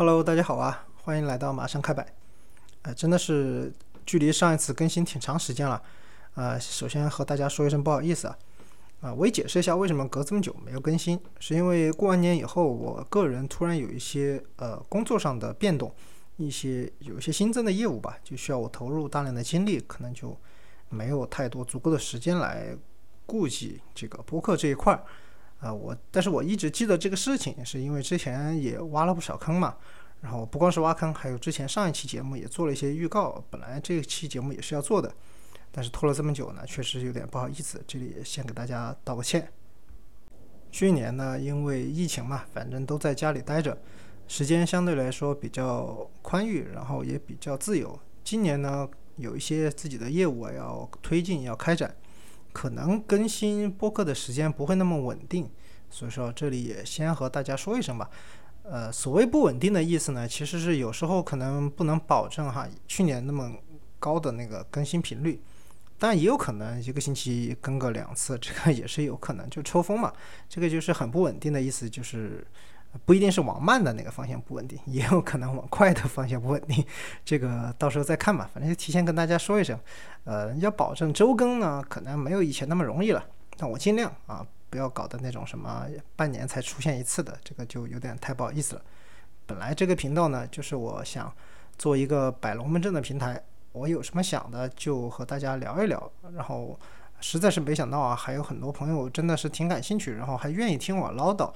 Hello，大家好啊，欢迎来到马上开摆。呃，真的是距离上一次更新挺长时间了。呃，首先和大家说一声不好意思啊。啊，我也解释一下为什么隔这么久没有更新，是因为过完年以后，我个人突然有一些呃工作上的变动，一些有一些新增的业务吧，就需要我投入大量的精力，可能就没有太多足够的时间来顾及这个播客这一块儿。啊，我但是我一直记得这个事情，是因为之前也挖了不少坑嘛。然后不光是挖坑，还有之前上一期节目也做了一些预告，本来这期节目也是要做的。但是拖了这么久呢，确实有点不好意思，这里先给大家道个歉。去年呢，因为疫情嘛，反正都在家里待着，时间相对来说比较宽裕，然后也比较自由。今年呢，有一些自己的业务要推进、要开展，可能更新播客的时间不会那么稳定，所以说这里也先和大家说一声吧。呃，所谓不稳定的意思呢，其实是有时候可能不能保证哈，去年那么高的那个更新频率。但也有可能一个星期更个两次，这个也是有可能，就抽风嘛。这个就是很不稳定的意思，就是不一定是往慢的那个方向不稳定，也有可能往快的方向不稳定。这个到时候再看吧，反正就提前跟大家说一声。呃，要保证周更呢，可能没有以前那么容易了。但我尽量啊，不要搞的那种什么半年才出现一次的，这个就有点太不好意思了。本来这个频道呢，就是我想做一个摆龙门阵的平台。我有什么想的就和大家聊一聊，然后实在是没想到啊，还有很多朋友真的是挺感兴趣，然后还愿意听我唠叨，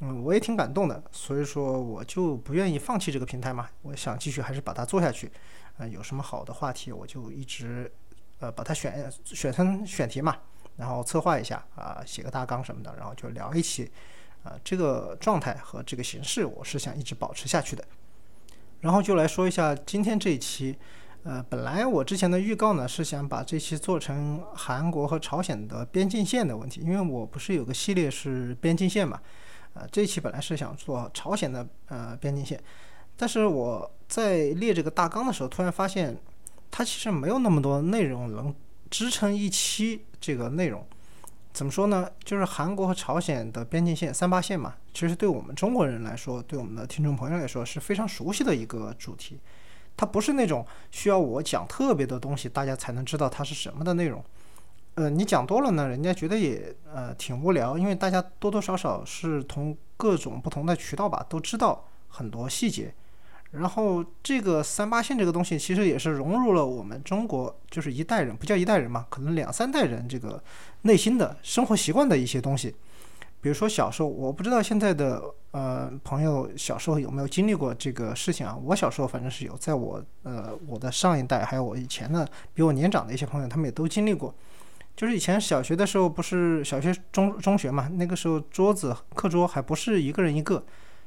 嗯，我也挺感动的，所以说我就不愿意放弃这个平台嘛，我想继续还是把它做下去，呃，有什么好的话题我就一直呃把它选选成选题嘛，然后策划一下啊，写个大纲什么的，然后就聊一期，啊，这个状态和这个形式我是想一直保持下去的，然后就来说一下今天这一期。呃，本来我之前的预告呢是想把这期做成韩国和朝鲜的边境线的问题，因为我不是有个系列是边境线嘛，呃，这一期本来是想做朝鲜的呃边境线，但是我在列这个大纲的时候，突然发现它其实没有那么多内容能支撑一期这个内容。怎么说呢？就是韩国和朝鲜的边境线三八线嘛，其实对我们中国人来说，对我们的听众朋友来说是非常熟悉的一个主题。它不是那种需要我讲特别的东西，大家才能知道它是什么的内容。呃，你讲多了呢，人家觉得也呃挺无聊，因为大家多多少少是从各种不同的渠道吧，都知道很多细节。然后这个三八线这个东西，其实也是融入了我们中国就是一代人，不叫一代人嘛，可能两三代人这个内心的生活习惯的一些东西。比如说小时候，我不知道现在的呃朋友小时候有没有经历过这个事情啊？我小时候反正是有，在我呃我的上一代，还有我以前的比我年长的一些朋友，他们也都经历过。就是以前小学的时候，不是小学中中学嘛，那个时候桌子课桌还不是一个人一个，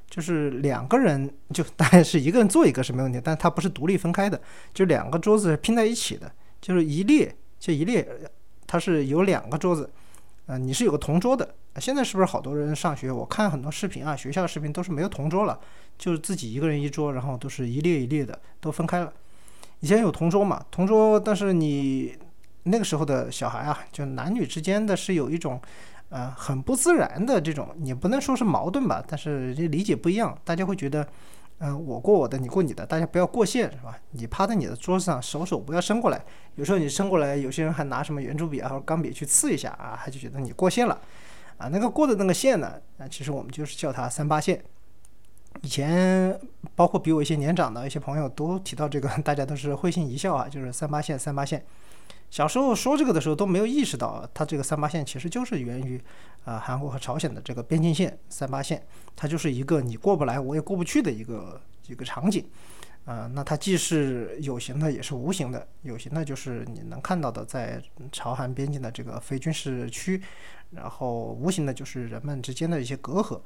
就是两个人就当然是一个人坐一个是没问题，但它不是独立分开的，就两个桌子拼在一起的，就是一列就一列，它是有两个桌子，呃，你是有个同桌的。现在是不是好多人上学？我看很多视频啊，学校的视频都是没有同桌了，就是自己一个人一桌，然后都是一列一列的，都分开了。以前有同桌嘛，同桌，但是你那个时候的小孩啊，就男女之间的是有一种，呃，很不自然的这种，也不能说是矛盾吧，但是这理解不一样，大家会觉得。嗯，我过我的，你过你的，大家不要过线，是吧？你趴在你的桌子上，手手不要伸过来。有时候你伸过来，有些人还拿什么圆珠笔啊或者钢笔去刺一下啊，他就觉得你过线了。啊，那个过的那个线呢，啊，其实我们就是叫它三八线。以前包括比我一些年长的一些朋友都提到这个，大家都是会心一笑啊，就是三八线，三八线。小时候说这个的时候都没有意识到，它这个三八线其实就是源于啊韩国和朝鲜的这个边境线三八线，它就是一个你过不来我也过不去的一个一个场景，啊，那它既是有形的也是无形的，有形的就是你能看到的在朝韩边境的这个非军事区，然后无形的就是人们之间的一些隔阂。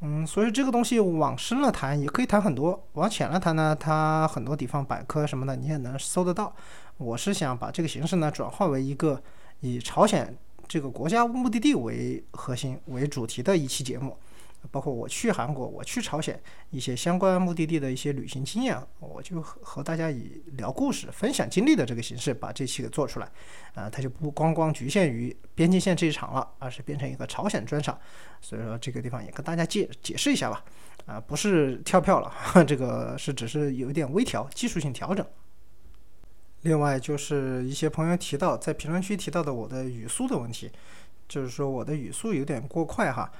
嗯，所以这个东西往深了谈也可以谈很多，往浅了谈呢，它很多地方百科什么的你也能搜得到。我是想把这个形式呢转化为一个以朝鲜这个国家目的地为核心为主题的一期节目，包括我去韩国、我去朝鲜一些相关目的地的一些旅行经验，我就和和大家以聊故事、分享经历的这个形式把这期给做出来。啊，它就不光光局限于边境线这一场了，而是变成一个朝鲜专场。所以说这个地方也跟大家解解释一下吧。啊，不是跳票了，这个是只是有一点微调、技术性调整。另外就是一些朋友提到在评论区提到的我的语速的问题，就是说我的语速有点过快哈。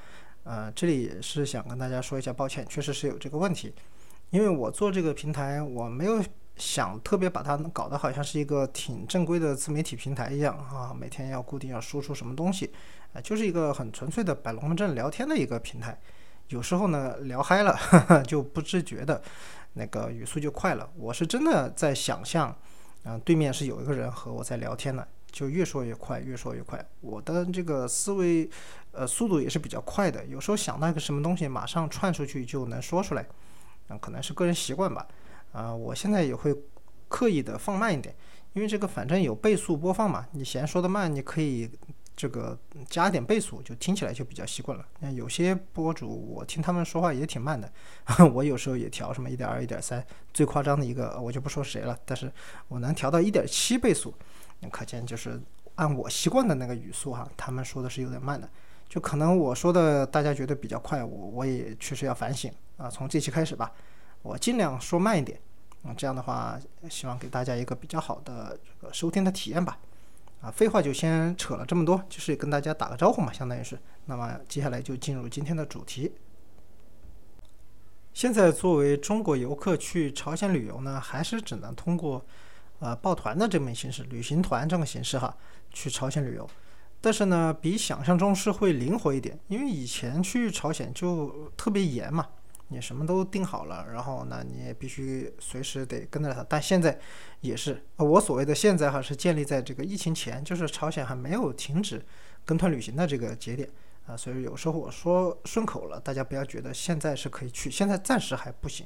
呃，这里也是想跟大家说一下抱歉，确实是有这个问题。因为我做这个平台，我没有想特别把它搞得好像是一个挺正规的自媒体平台一样啊，每天要固定要输出什么东西，啊，就是一个很纯粹的摆龙门阵聊天的一个平台。有时候呢聊嗨了，就不自觉的，那个语速就快了。我是真的在想象，嗯，对面是有一个人和我在聊天呢。就越说越快，越说越快。我的这个思维，呃，速度也是比较快的。有时候想到一个什么东西，马上串出去就能说出来。嗯，可能是个人习惯吧。啊，我现在也会刻意的放慢一点，因为这个反正有倍速播放嘛。你嫌说的慢，你可以这个加点倍速，就听起来就比较习惯了。那有些博主，我听他们说话也挺慢的，我有时候也调什么一点二、一点三，最夸张的一个我就不说谁了，但是我能调到一点七倍速。可见就是按我习惯的那个语速哈，他们说的是有点慢的，就可能我说的大家觉得比较快，我我也确实要反省啊。从这期开始吧，我尽量说慢一点，啊，这样的话希望给大家一个比较好的这个收听的体验吧。啊，废话就先扯了这么多，就是跟大家打个招呼嘛，相当于是。那么接下来就进入今天的主题。现在作为中国游客去朝鲜旅游呢，还是只能通过。呃，报团的这门形式，旅行团这种形式哈，去朝鲜旅游，但是呢，比想象中是会灵活一点，因为以前去朝鲜就特别严嘛，你什么都定好了，然后呢，你也必须随时得跟着他。但现在也是，我所谓的现在哈，是建立在这个疫情前，就是朝鲜还没有停止跟团旅行的这个节点啊，所以有时候我说顺口了，大家不要觉得现在是可以去，现在暂时还不行，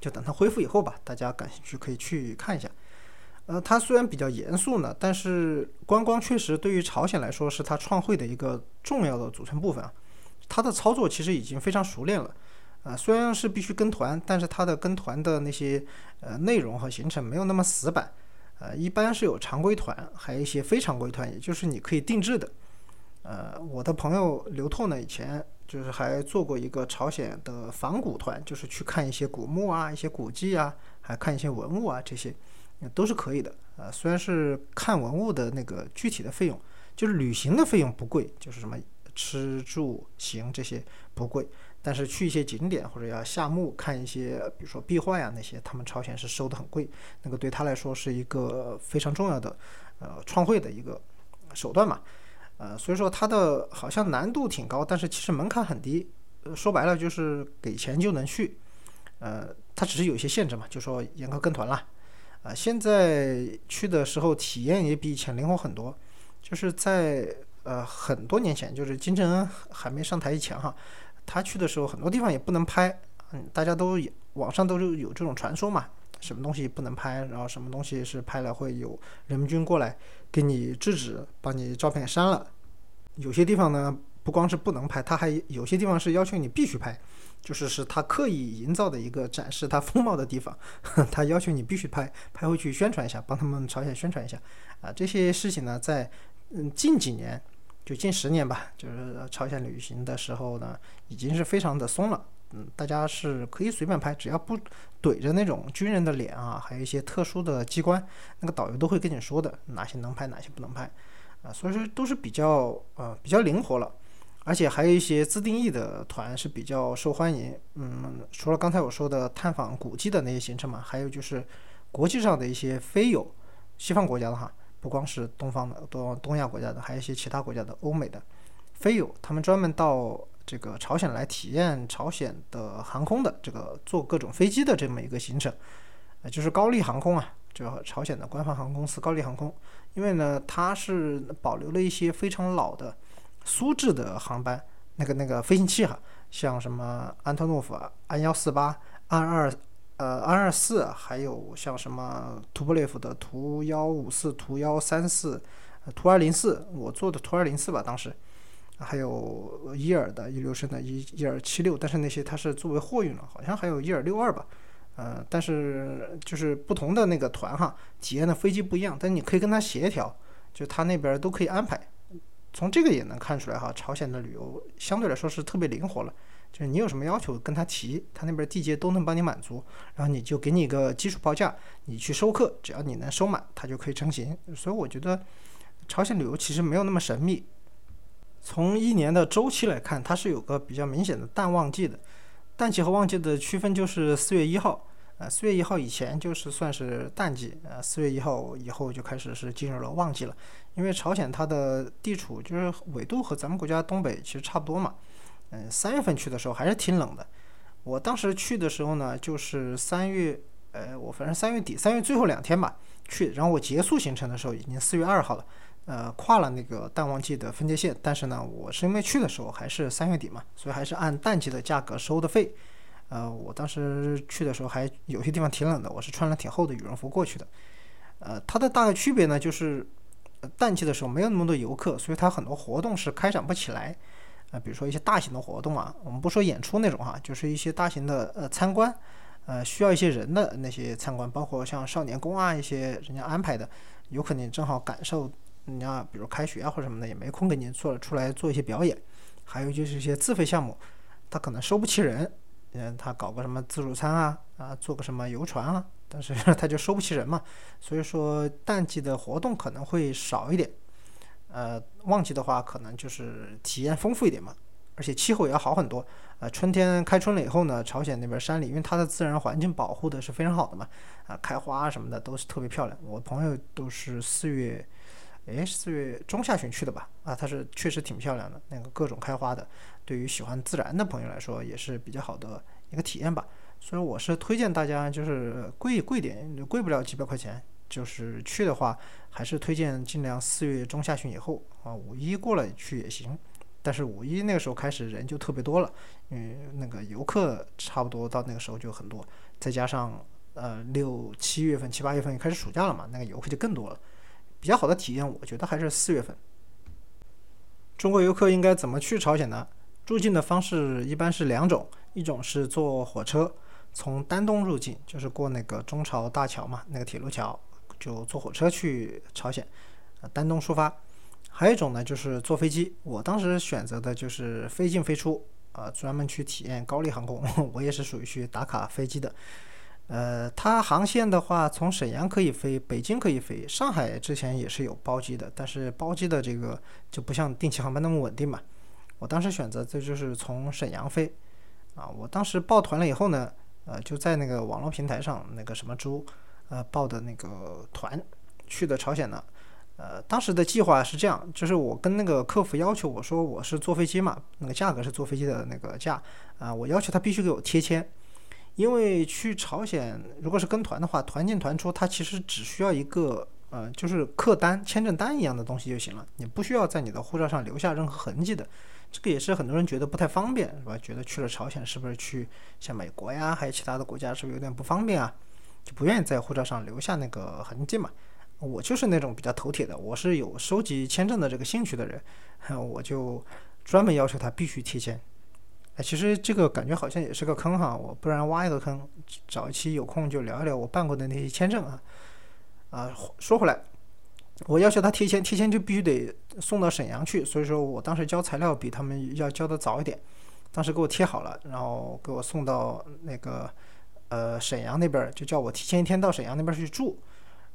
就等它恢复以后吧，大家感兴趣可以去看一下。呃，它虽然比较严肃呢，但是观光确实对于朝鲜来说是它创汇的一个重要的组成部分啊。它的操作其实已经非常熟练了，啊，虽然是必须跟团，但是它的跟团的那些呃内容和行程没有那么死板，呃，一般是有常规团，还有一些非常规团，也就是你可以定制的。呃，我的朋友刘透呢，以前就是还做过一个朝鲜的仿古团，就是去看一些古墓啊、一些古迹啊，还看一些文物啊这些。都是可以的，呃，虽然是看文物的那个具体的费用，就是旅行的费用不贵，就是什么吃住行这些不贵，但是去一些景点或者要下墓看一些，比如说壁画呀那些，他们朝鲜是收的很贵，那个对他来说是一个非常重要的，呃，创汇的一个手段嘛，呃，所以说它的好像难度挺高，但是其实门槛很低，说白了就是给钱就能去，呃，它只是有一些限制嘛，就说严格跟团了。啊，现在去的时候体验也比以前灵活很多，就是在呃很多年前，就是金正恩还没上台以前哈，他去的时候很多地方也不能拍，嗯，大家都网上都是有这种传说嘛，什么东西不能拍，然后什么东西是拍了会有人民军过来给你制止，把你照片删了，有些地方呢不光是不能拍，他还有些地方是要求你必须拍。就是是他刻意营造的一个展示他风貌的地方，他要求你必须拍，拍回去宣传一下，帮他们朝鲜宣传一下，啊，这些事情呢，在嗯近几年，就近十年吧，就是朝鲜旅行的时候呢，已经是非常的松了，嗯，大家是可以随便拍，只要不怼着那种军人的脸啊，还有一些特殊的机关，那个导游都会跟你说的，哪些能拍，哪些不能拍，啊，所以说都是比较呃比较灵活了。而且还有一些自定义的团是比较受欢迎，嗯，除了刚才我说的探访古迹的那些行程嘛，还有就是国际上的一些非友西方国家的哈，不光是东方的，东东亚国家的，还有一些其他国家的欧美的飞友，他们专门到这个朝鲜来体验朝鲜的航空的这个坐各种飞机的这么一个行程，呃，就是高丽航空啊，就朝鲜的官方航空公司高丽航空，因为呢，它是保留了一些非常老的。苏制的航班，那个那个飞行器哈，像什么安托诺夫安幺四八、安二呃安二四，还有像什么图波列夫的图幺五四、图幺三四、图二零四，我做的图二零四吧，当时还有伊尔的一流升的伊伊尔七六，但是那些它是作为货运了，好像还有伊尔六二吧，呃，但是就是不同的那个团哈，体验的飞机不一样，但你可以跟他协调，就他那边都可以安排。从这个也能看出来哈，朝鲜的旅游相对来说是特别灵活了，就是你有什么要求跟他提，他那边地接都能帮你满足，然后你就给你一个基础报价，你去收客，只要你能收满，他就可以成型。所以我觉得朝鲜旅游其实没有那么神秘。从一年的周期来看，它是有个比较明显的淡旺季的。淡季和旺季的区分就是四月一号，呃，四月一号以前就是算是淡季，呃，四月一号以后就开始是进入了旺季了。因为朝鲜它的地处就是纬度和咱们国家东北其实差不多嘛，嗯，三月份去的时候还是挺冷的。我当时去的时候呢，就是三月，呃，我反正三月底三月最后两天吧去，然后我结束行程的时候已经四月二号了。呃，跨了那个淡旺季的分界线，但是呢，我是因为去的时候还是三月底嘛，所以还是按淡季的价格收的费。呃，我当时去的时候还有些地方挺冷的，我是穿了挺厚的羽绒服过去的。呃，它的大概区别呢，就是淡季的时候没有那么多游客，所以它很多活动是开展不起来。啊，比如说一些大型的活动啊，我们不说演出那种哈，就是一些大型的呃参观，呃需要一些人的那些参观，包括像少年宫啊一些人家安排的，有可能正好感受。人家比如开学啊或者什么的也没空给你做出来做一些表演，还有就是一些自费项目，他可能收不齐人，嗯，他搞个什么自助餐啊啊，做个什么游船啊，但是 他就收不齐人嘛，所以说淡季的活动可能会少一点，呃，旺季的话可能就是体验丰富一点嘛，而且气候也要好很多，呃，春天开春了以后呢，朝鲜那边山里因为它的自然环境保护的是非常好的嘛，啊，开花什么的都是特别漂亮，我朋友都是四月。哎，四月中下旬去的吧？啊，它是确实挺漂亮的，那个各种开花的，对于喜欢自然的朋友来说也是比较好的一个体验吧。所以我是推荐大家，就是贵贵点，贵不了几百块钱，就是去的话，还是推荐尽量四月中下旬以后啊，五一过了去也行。但是五一那个时候开始人就特别多了，因为那个游客差不多到那个时候就很多，再加上呃六七月份、七八月份开始暑假了嘛，那个游客就更多了。比较好的体验，我觉得还是四月份。中国游客应该怎么去朝鲜呢？入境的方式一般是两种，一种是坐火车从丹东入境，就是过那个中朝大桥嘛，那个铁路桥，就坐火车去朝鲜，丹东出发。还有一种呢，就是坐飞机。我当时选择的就是飞进飞出，啊，专门去体验高丽航空。我也是属于去打卡飞机的。呃，它航线的话，从沈阳可以飞，北京可以飞，上海之前也是有包机的，但是包机的这个就不像定期航班那么稳定嘛。我当时选择这就是从沈阳飞，啊，我当时报团了以后呢，呃，就在那个网络平台上那个什么猪，呃，报的那个团去的朝鲜呢。呃，当时的计划是这样，就是我跟那个客服要求，我说我是坐飞机嘛，那个价格是坐飞机的那个价，啊，我要求他必须给我贴签。因为去朝鲜，如果是跟团的话，团进团出，他其实只需要一个，呃，就是客单、签证单一样的东西就行了，你不需要在你的护照上留下任何痕迹的。这个也是很多人觉得不太方便，是吧？觉得去了朝鲜是不是去像美国呀，还有其他的国家，是不是有点不方便啊？就不愿意在护照上留下那个痕迹嘛？我就是那种比较头铁的，我是有收集签证的这个兴趣的人，我就专门要求他必须贴签。哎，其实这个感觉好像也是个坑哈，我不然挖一个坑，找一期有空就聊一聊我办过的那些签证啊。啊，说回来，我要求他贴签，贴签就必须得送到沈阳去，所以说我当时交材料比他们要交的早一点，当时给我贴好了，然后给我送到那个呃沈阳那边，就叫我提前一天到沈阳那边去住，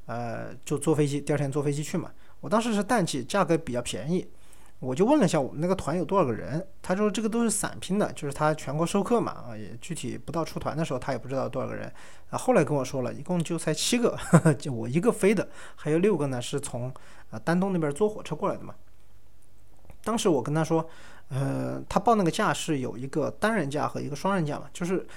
呃，就坐飞机，第二天坐飞机去嘛。我当时是淡季，价格比较便宜。我就问了一下我们那个团有多少个人，他说这个都是散拼的，就是他全国收客嘛，啊，也具体不到出团的时候他也不知道多少个人，啊，后来跟我说了一共就才七个，就我一个飞的，还有六个呢是从啊丹东那边坐火车过来的嘛。当时我跟他说，呃，他报那个价是有一个单人价和一个双人价嘛，就是，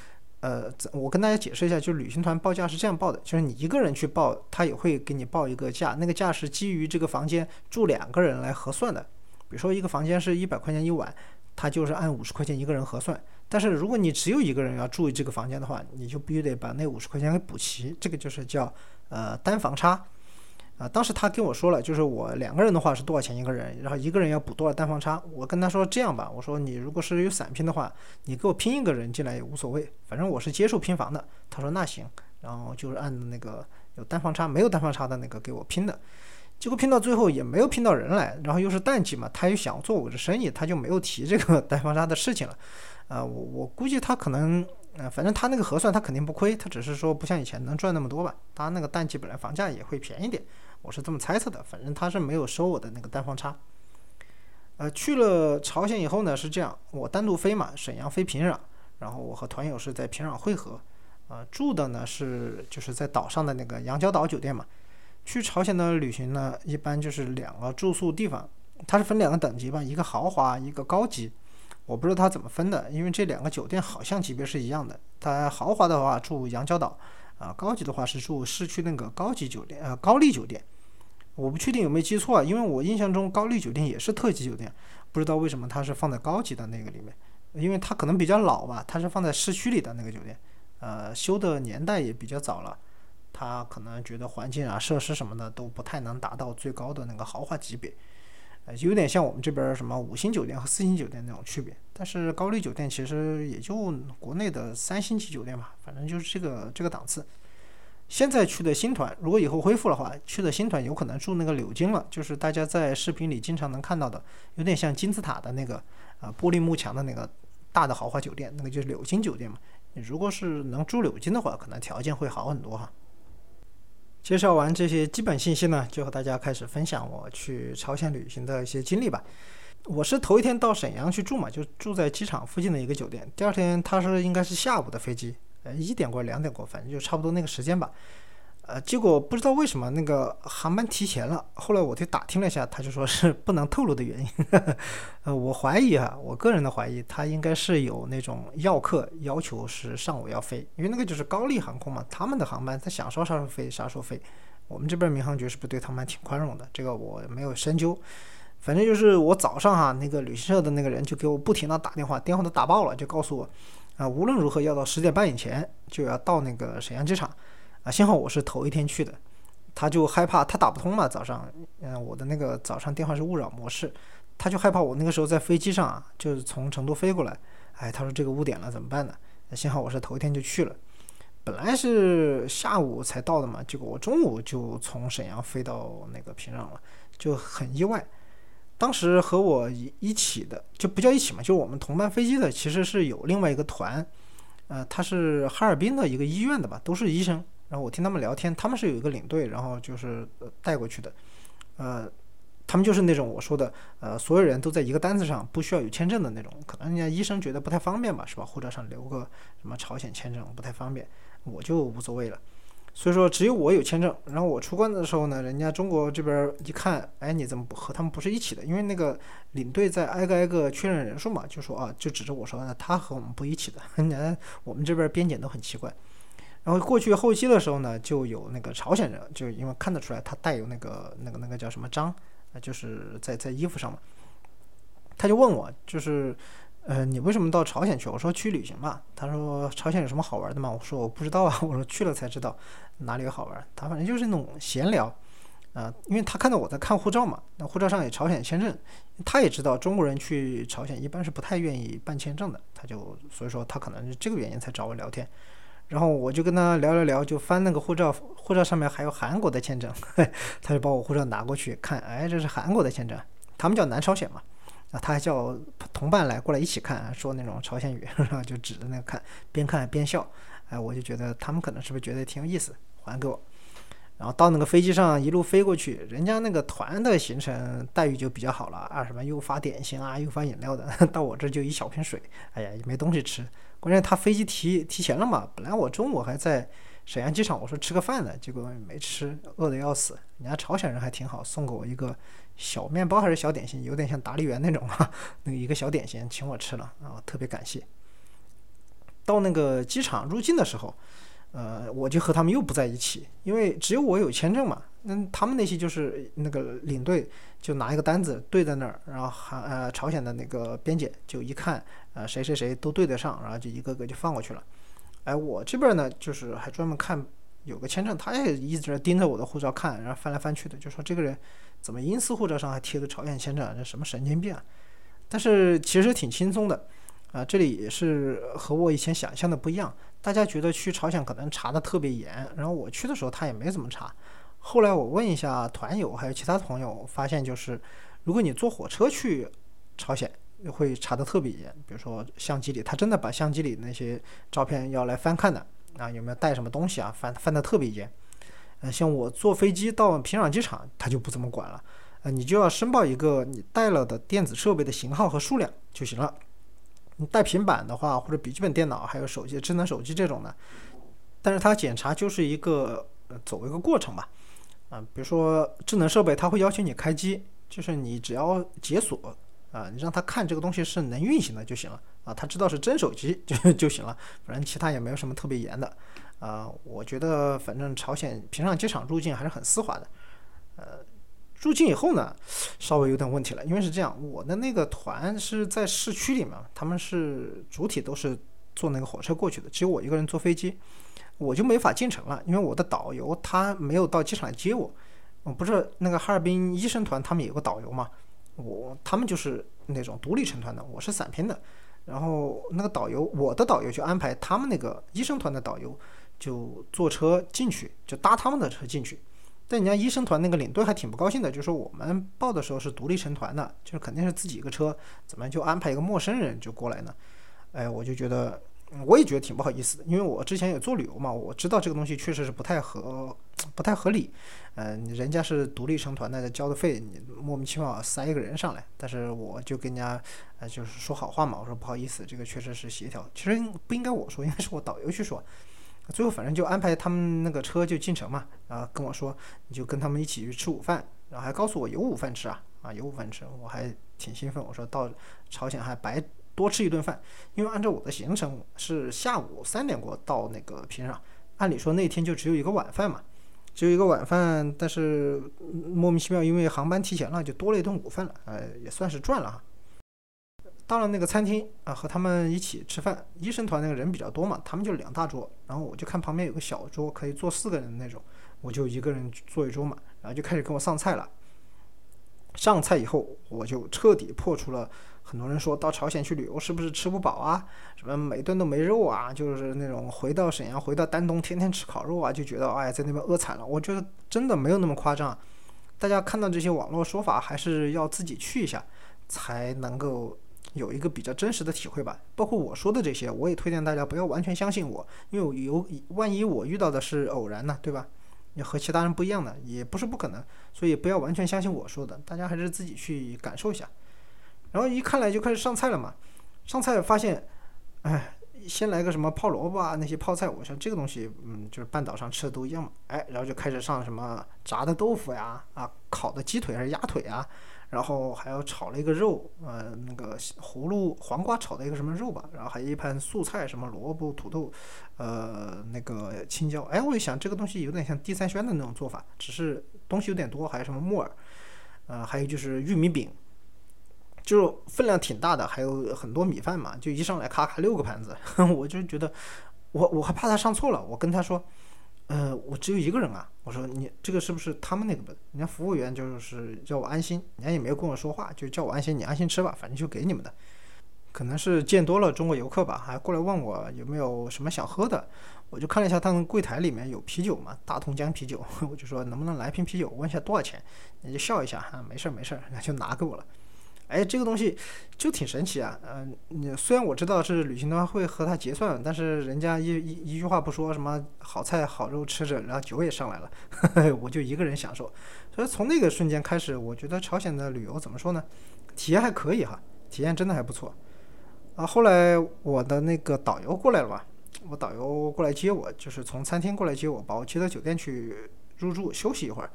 呃，我跟大家解释一下，就是旅行团报价是这样报的，就是你一个人去报，他也会给你报一个价，那个价是基于这个房间住两个人来核算的。比如说一个房间是一百块钱一晚，他就是按五十块钱一个人核算。但是如果你只有一个人要住这个房间的话，你就必须得把那五十块钱给补齐，这个就是叫呃单房差。啊，当时他跟我说了，就是我两个人的话是多少钱一个人，然后一个人要补多少单方差。我跟他说这样吧，我说你如果是有散拼的话，你给我拼一个人进来也无所谓，反正我是接受拼房的。他说那行，然后就是按那个有单方差没有单方差的那个给我拼的。结果拼到最后也没有拼到人来，然后又是淡季嘛，他又想做我的生意，他就没有提这个 单方差的事情了。啊，我我估计他可能。呃，反正他那个核算他肯定不亏，他只是说不像以前能赚那么多吧。他那个淡季本来房价也会便宜点，我是这么猜测的。反正他是没有收我的那个单方差。呃，去了朝鲜以后呢，是这样，我单独飞嘛，沈阳飞平壤，然后我和团友是在平壤汇合。呃，住的呢是就是在岛上的那个羊角岛酒店嘛。去朝鲜的旅行呢，一般就是两个住宿地方，它是分两个等级吧，一个豪华，一个高级。我不知道它怎么分的，因为这两个酒店好像级别是一样的。它豪华的话住羊角岛，啊，高级的话是住市区那个高级酒店，呃，高丽酒店。我不确定有没有记错，因为我印象中高丽酒店也是特级酒店，不知道为什么它是放在高级的那个里面，因为它可能比较老吧，它是放在市区里的那个酒店，呃，修的年代也比较早了，它可能觉得环境啊、设施什么的都不太能达到最高的那个豪华级别。呃，有点像我们这边什么五星酒店和四星酒店那种区别，但是高丽酒店其实也就国内的三星级酒店吧，反正就是这个这个档次。现在去的新团，如果以后恢复的话，去的新团有可能住那个柳金了，就是大家在视频里经常能看到的，有点像金字塔的那个啊玻璃幕墙的那个大的豪华酒店，那个就是柳金酒店嘛。如果是能住柳金的话，可能条件会好很多哈。介绍完这些基本信息呢，就和大家开始分享我去朝鲜旅行的一些经历吧。我是头一天到沈阳去住嘛，就住在机场附近的一个酒店。第二天他是应该是下午的飞机，呃，一点过两点过，反正就差不多那个时间吧。呃，结果不知道为什么那个航班提前了。后来我就打听了一下，他就说是不能透露的原因。呃，我怀疑啊，我个人的怀疑，他应该是有那种要客要求是上午要飞，因为那个就是高丽航空嘛，他们的航班他想说啥时候飞啥时候飞。我们这边民航局是不是对他们挺宽容的？这个我没有深究。反正就是我早上哈，那个旅行社的那个人就给我不停的打电话，电话都打爆了，就告诉我啊，无论如何要到十点半以前就要到那个沈阳机场。啊，幸好我是头一天去的，他就害怕他打不通嘛。早上，嗯，我的那个早上电话是勿扰模式，他就害怕我那个时候在飞机上啊，就是从成都飞过来，哎，他说这个误点了怎么办呢？幸好我是头一天就去了，本来是下午才到的嘛，结果我中午就从沈阳飞到那个平壤了，就很意外。当时和我一一起的就不叫一起嘛，就我们同班飞机的，其实是有另外一个团，呃，他是哈尔滨的一个医院的吧，都是医生。然后我听他们聊天，他们是有一个领队，然后就是带过去的，呃，他们就是那种我说的，呃，所有人都在一个单子上，不需要有签证的那种。可能人家医生觉得不太方便吧，是吧？护照上留个什么朝鲜签证不太方便，我就无所谓了。所以说只有我有签证。然后我出关的时候呢，人家中国这边一看，哎，你怎么不和他们不是一起的？因为那个领队在挨个挨个确认人数嘛，就说啊，就指着我说，那他和我们不一起的。我们这边边检都很奇怪。然后过去后期的时候呢，就有那个朝鲜人，就因为看得出来他带有那个那个那个叫什么章，就是在在衣服上嘛。他就问我，就是，呃，你为什么到朝鲜去？我说去旅行嘛。他说朝鲜有什么好玩的吗？我说我不知道啊。我说去了才知道哪里有好玩。他反正就是那种闲聊，啊，因为他看到我在看护照嘛，那护照上有朝鲜签证，他也知道中国人去朝鲜一般是不太愿意办签证的，他就所以说他可能是这个原因才找我聊天。然后我就跟他聊聊聊，就翻那个护照，护照上面还有韩国的签证，他就把我护照拿过去看，哎，这是韩国的签证，他们叫南朝鲜嘛，啊，他还叫同伴来过来一起看，说那种朝鲜语，然后就指着那个看，边看边笑，哎，我就觉得他们可能是不是觉得挺有意思，还给我。然后到那个飞机上一路飞过去，人家那个团的行程待遇就比较好了啊，什么又发点心啊，又发饮料的，到我这就一小瓶水，哎呀，也没东西吃。关键他飞机提提前了嘛，本来我中午还在沈阳机场，我说吃个饭呢，结果没吃，饿得要死。人家朝鲜人还挺好，送给我一个小面包还是小点心，有点像达利园那种哈，那一个小点心请我吃了，啊，特别感谢。到那个机场入境的时候。呃，我就和他们又不在一起，因为只有我有签证嘛。那他们那些就是那个领队就拿一个单子对在那儿，然后还呃朝鲜的那个边检就一看，呃谁谁谁都对得上，然后就一个个就放过去了。哎，我这边呢就是还专门看有个签证，他也一直盯着我的护照看，然后翻来翻去的，就说这个人怎么英私护照上还贴个朝鲜签证啊？这什么神经病啊！但是其实挺轻松的，啊，这里也是和我以前想象的不一样。大家觉得去朝鲜可能查的特别严，然后我去的时候他也没怎么查。后来我问一下团友还有其他朋友，发现就是如果你坐火车去朝鲜，会查的特别严。比如说相机里，他真的把相机里那些照片要来翻看的啊，有没有带什么东西啊？翻翻的特别严。像我坐飞机到平壤机场，他就不怎么管了。呃，你就要申报一个你带了的电子设备的型号和数量就行了。你带平板的话，或者笔记本电脑，还有手机、智能手机这种的，但是它检查就是一个走一个过程吧。啊，比如说智能设备，它会要求你开机，就是你只要解锁啊，你让他看这个东西是能运行的就行了啊，他知道是真手机 就就行了，反正其他也没有什么特别严的。啊，我觉得反正朝鲜平壤机场入境还是很丝滑的，呃。入境以后呢，稍微有点问题了，因为是这样，我的那个团是在市区里嘛，他们是主体都是坐那个火车过去的，只有我一个人坐飞机，我就没法进城了，因为我的导游他没有到机场来接我。我不是那个哈尔滨医生团，他们有个导游嘛，我他们就是那种独立成团的，我是散拼的，然后那个导游，我的导游就安排他们那个医生团的导游就坐车进去，就搭他们的车进去。但人家医生团那个领队还挺不高兴的，就说我们报的时候是独立成团的，就是肯定是自己一个车，怎么就安排一个陌生人就过来呢？哎，我就觉得，我也觉得挺不好意思的，因为我之前也做旅游嘛，我知道这个东西确实是不太合，不太合理。嗯，人家是独立成团的，交的费，你莫名其妙塞一个人上来，但是我就跟人家，呃，就是说好话嘛，我说不好意思，这个确实是协调，其实不应该我说，应该是我导游去说。最后反正就安排他们那个车就进城嘛，然后跟我说你就跟他们一起去吃午饭，然后还告诉我有午饭吃啊，啊有午饭吃，我还挺兴奋。我说到朝鲜还白多吃一顿饭，因为按照我的行程是下午三点过到那个平壤，按理说那天就只有一个晚饭嘛，只有一个晚饭，但是莫名其妙因为航班提前了，就多了一顿午饭了，呃也算是赚了哈。到了那个餐厅啊，和他们一起吃饭。医生团那个人比较多嘛，他们就两大桌，然后我就看旁边有个小桌，可以坐四个人的那种，我就一个人坐一桌嘛，然后就开始给我上菜了。上菜以后，我就彻底破除了很多人说到朝鲜去旅游是不是吃不饱啊，什么每顿都没肉啊，就是那种回到沈阳、回到丹东天天吃烤肉啊，就觉得哎在那边饿惨了。我觉得真的没有那么夸张，大家看到这些网络说法，还是要自己去一下才能够。有一个比较真实的体会吧，包括我说的这些，我也推荐大家不要完全相信我，因为有万一我遇到的是偶然呢，对吧？你和其他人不一样的，也不是不可能，所以不要完全相信我说的，大家还是自己去感受一下。然后一看来就开始上菜了嘛，上菜发现，哎，先来个什么泡萝卜啊，那些泡菜，我想这个东西，嗯，就是半岛上吃的都一样嘛，哎，然后就开始上什么炸的豆腐呀，啊，烤的鸡腿还是鸭腿啊。然后还要炒了一个肉，呃，那个葫芦黄瓜炒的一个什么肉吧，然后还有一盘素菜，什么萝卜、土豆，呃，那个青椒。哎，我一想这个东西有点像地三鲜的那种做法，只是东西有点多，还有什么木耳，呃，还有就是玉米饼，就分量挺大的，还有很多米饭嘛，就一上来咔咔六个盘子，我就觉得我我还怕他上错了，我跟他说。呃，我只有一个人啊。我说你这个是不是他们那个本？人家服务员就是叫我安心，人家也没有跟我说话，就叫我安心，你安心吃吧，反正就给你们的。可能是见多了中国游客吧，还过来问我有没有什么想喝的。我就看了一下他们柜台里面有啤酒嘛，大同江啤酒，我就说能不能来瓶啤酒，问一下多少钱。人家就笑一下，哈，没事儿没事儿，那就拿给我了。哎，这个东西就挺神奇啊！嗯，你虽然我知道是旅行团会和他结算，但是人家一一一句话不说，什么好菜好肉吃着，然后酒也上来了，我就一个人享受。所以从那个瞬间开始，我觉得朝鲜的旅游怎么说呢？体验还可以哈，体验真的还不错。啊，后来我的那个导游过来了嘛，我导游过来接我，就是从餐厅过来接我，把我接到酒店去入住休息一会儿。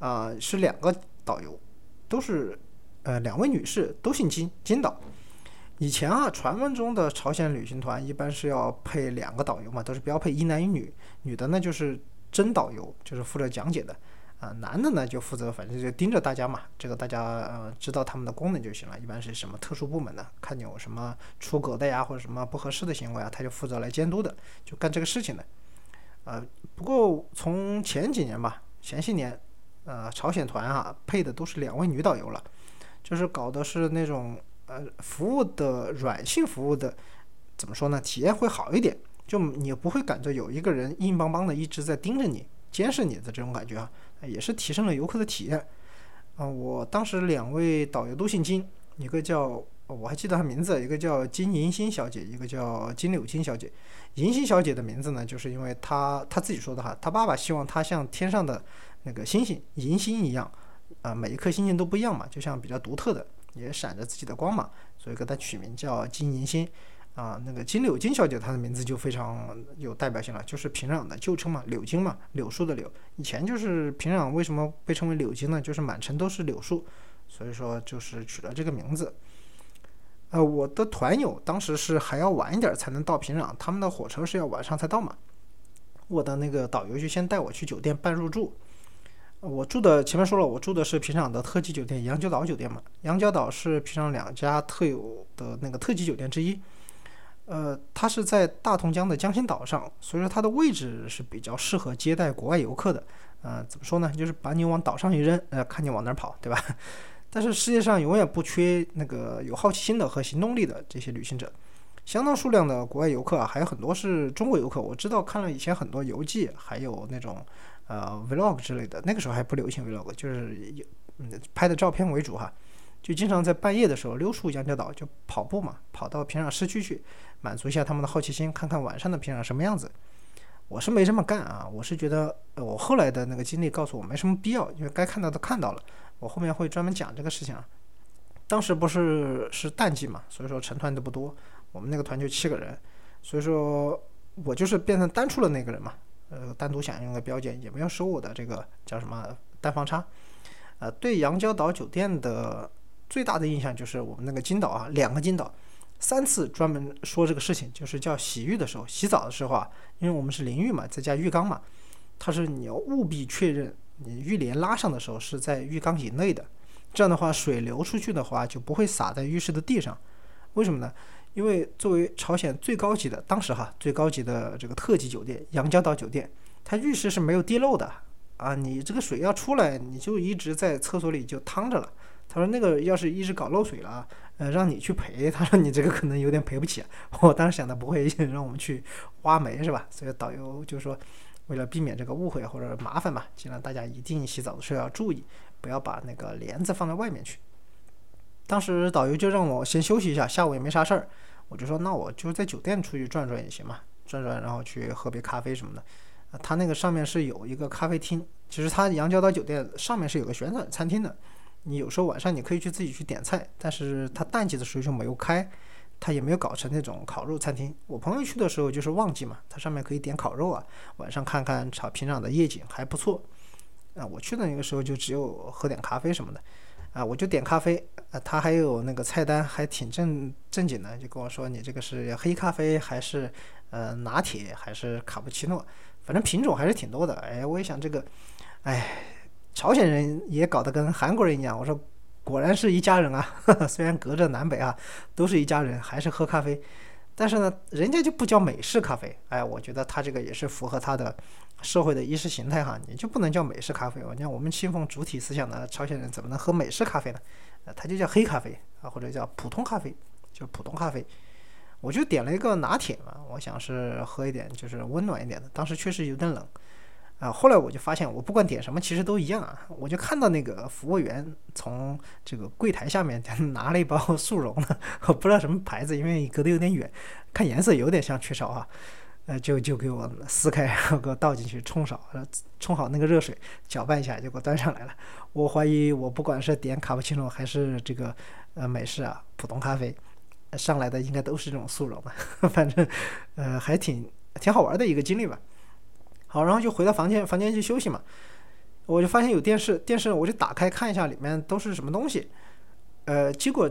啊，是两个导游，都是。呃，两位女士都姓金，金导。以前啊，传闻中的朝鲜旅行团一般是要配两个导游嘛，都是标配一男一女。女的呢就是真导游，就是负责讲解的。啊，男的呢就负责，反正就盯着大家嘛，这个大家呃知道他们的功能就行了。一般是什么特殊部门的，看你有什么出格的呀，或者什么不合适的行为啊，他就负责来监督的，就干这个事情的。呃，不过从前几年吧，前些年，呃，朝鲜团啊配的都是两位女导游了，就是搞的是那种呃服务的软性服务的，怎么说呢？体验会好一点，就你不会感觉有一个人硬邦邦的一直在盯着你、监视你的这种感觉啊，也是提升了游客的体验。啊，我当时两位导游都姓金，一个叫。我还记得她名字，一个叫金银心小姐，一个叫金柳金小姐。银心小姐的名字呢，就是因为她她自己说的哈，她爸爸希望她像天上的那个星星银星一样，啊，每一颗星星都不一样嘛，就像比较独特的，也闪着自己的光嘛，所以给它取名叫金银星。啊，那个金柳金小姐，她的名字就非常有代表性了，就是平壤的旧称嘛，柳金嘛，柳树的柳。以前就是平壤为什么被称为柳金呢？就是满城都是柳树，所以说就是取了这个名字。呃，我的团友当时是还要晚一点才能到平壤，他们的火车是要晚上才到嘛。我的那个导游就先带我去酒店办入住。我住的前面说了，我住的是平壤的特级酒店羊角岛酒店嘛。羊角岛是平壤两家特有的那个特级酒店之一。呃，它是在大同江的江心岛上，所以说它的位置是比较适合接待国外游客的。呃，怎么说呢？就是把你往岛上一扔，呃，看你往哪儿跑，对吧？但是世界上永远不缺那个有好奇心的和行动力的这些旅行者，相当数量的国外游客啊，还有很多是中国游客。我知道看了以前很多游记，还有那种呃 vlog 之类的，那个时候还不流行 vlog，就是有嗯拍的照片为主哈，就经常在半夜的时候溜出羊角岛就跑步嘛，跑到平壤市区去，满足一下他们的好奇心，看看晚上的平壤什么样子。我是没这么干啊，我是觉得我后来的那个经历告诉我没什么必要，因为该看到的看到了。我后面会专门讲这个事情啊。当时不是是淡季嘛，所以说成团的不多，我们那个团就七个人，所以说我就是变成单出的那个人嘛。呃，单独享用个标间，也没有收我的这个叫什么单房差。呃，对羊角岛酒店的最大的印象就是我们那个金岛啊，两个金岛，三次专门说这个事情，就是叫洗浴的时候、洗澡的时候啊，因为我们是淋浴嘛，再加浴缸嘛，它是你要务必确认。你浴帘拉上的时候是在浴缸以内的，这样的话水流出去的话就不会洒在浴室的地上。为什么呢？因为作为朝鲜最高级的，当时哈最高级的这个特级酒店杨家岛酒店，它浴室是没有地漏的啊。你这个水要出来，你就一直在厕所里就趟着了。他说那个要是一直搞漏水了，呃，让你去赔，他说你这个可能有点赔不起。我当时想的不会让我们去挖煤是吧？所以导游就说。为了避免这个误会或者麻烦嘛，尽量大家一定洗澡的时候要注意，不要把那个帘子放在外面去。当时导游就让我先休息一下，下午也没啥事儿，我就说那我就在酒店出去转转也行嘛，转转然后去喝杯咖啡什么的。啊，他那个上面是有一个咖啡厅，其实他羊角岛酒店上面是有个旋转餐厅的，你有时候晚上你可以去自己去点菜，但是他淡季的时候就没有开。他也没有搞成那种烤肉餐厅。我朋友去的时候就是旺季嘛，它上面可以点烤肉啊，晚上看看草坪上的夜景还不错。啊，我去的那个时候就只有喝点咖啡什么的，啊，我就点咖啡，啊，他还有那个菜单还挺正正经的，就跟我说你这个是黑咖啡还是呃拿铁还是卡布奇诺，反正品种还是挺多的。哎，我也想这个，哎，朝鲜人也搞得跟韩国人一样，我说。果然是一家人啊！虽然隔着南北啊，都是一家人，还是喝咖啡。但是呢，人家就不叫美式咖啡。哎，我觉得他这个也是符合他的社会的意识形态哈。你就不能叫美式咖啡？你看我们信奉主体思想的朝鲜人怎么能喝美式咖啡呢？呃，他就叫黑咖啡啊，或者叫普通咖啡，就普通咖啡。我就点了一个拿铁嘛，我想是喝一点就是温暖一点的。当时确实有点冷。啊，后来我就发现，我不管点什么，其实都一样啊。我就看到那个服务员从这个柜台下面 拿了一包 速溶的，我不知道什么牌子，因为隔得有点远，看颜色有点像雀巢啊。就就给我撕开，然后给我倒进去冲勺，冲好那个热水，搅拌一下就给我端上来了。我怀疑我不管是点卡布奇诺还是这个呃美式啊普通咖啡，上来的应该都是这种速溶的。反正呃还挺挺好玩的一个经历吧。好，然后就回到房间，房间去休息嘛。我就发现有电视，电视我就打开看一下里面都是什么东西。呃，结果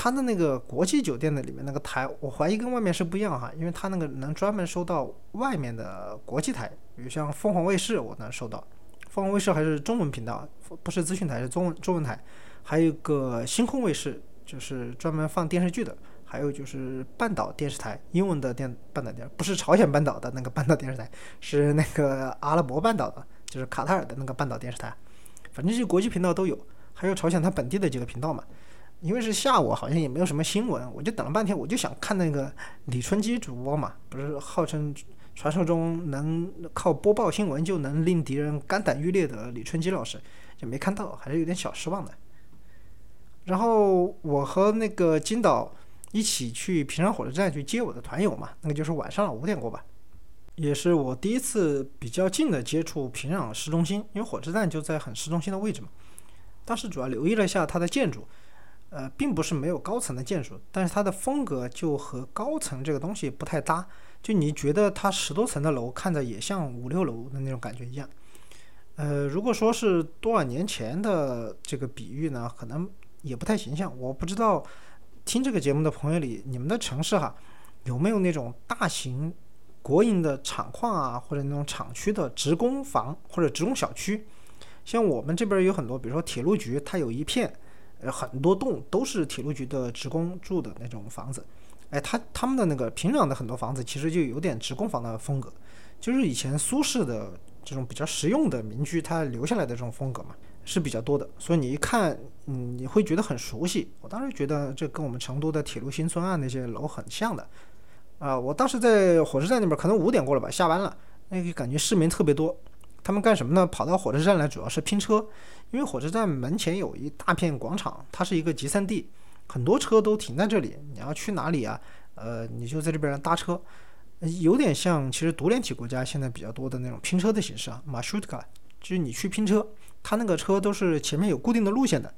他的那个国际酒店的里面那个台，我怀疑跟外面是不一样哈，因为他那个能专门收到外面的国际台，比如像凤凰卫视，我能收到。凤凰卫视还是中文频道，不是资讯台，是中文中文台。还有一个星空卫视，就是专门放电视剧的。还有就是半岛电视台，英文的电半岛电，不是朝鲜半岛的那个半岛电视台，是那个阿拉伯半岛的，就是卡塔尔的那个半岛电视台。反正这些国际频道都有，还有朝鲜它本地的几个频道嘛。因为是下午，好像也没有什么新闻，我就等了半天，我就想看那个李春基主播嘛，不是号称传说中能靠播报新闻就能令敌人肝胆欲裂的李春基老师，就没看到，还是有点小失望的。然后我和那个金导一起去平壤火车站去接我的团友嘛，那个就是晚上五点过吧，也是我第一次比较近的接触平壤市中心，因为火车站就在很市中心的位置嘛。当时主要留意了一下它的建筑。呃，并不是没有高层的建筑，但是它的风格就和高层这个东西不太搭。就你觉得它十多层的楼看着也像五六楼的那种感觉一样。呃，如果说是多少年前的这个比喻呢，可能也不太形象。我不知道听这个节目的朋友里，你们的城市哈有没有那种大型国营的厂矿啊，或者那种厂区的职工房或者职工小区？像我们这边有很多，比如说铁路局，它有一片。呃，很多栋都是铁路局的职工住的那种房子，哎，他他们的那个平壤的很多房子其实就有点职工房的风格，就是以前苏式的这种比较实用的民居，它留下来的这种风格嘛，是比较多的。所以你一看，嗯，你会觉得很熟悉。我当时觉得这跟我们成都的铁路新村啊那些楼很像的，啊，我当时在火车站那边，可能五点过了吧，下班了，那个感觉市民特别多。他们干什么呢？跑到火车站来，主要是拼车，因为火车站门前有一大片广场，它是一个集散地，很多车都停在这里。你要去哪里啊？呃，你就在这边搭车，有点像其实独联体国家现在比较多的那种拼车的形式啊，马舒特卡，就是你去拼车，它那个车都是前面有固定的路线的。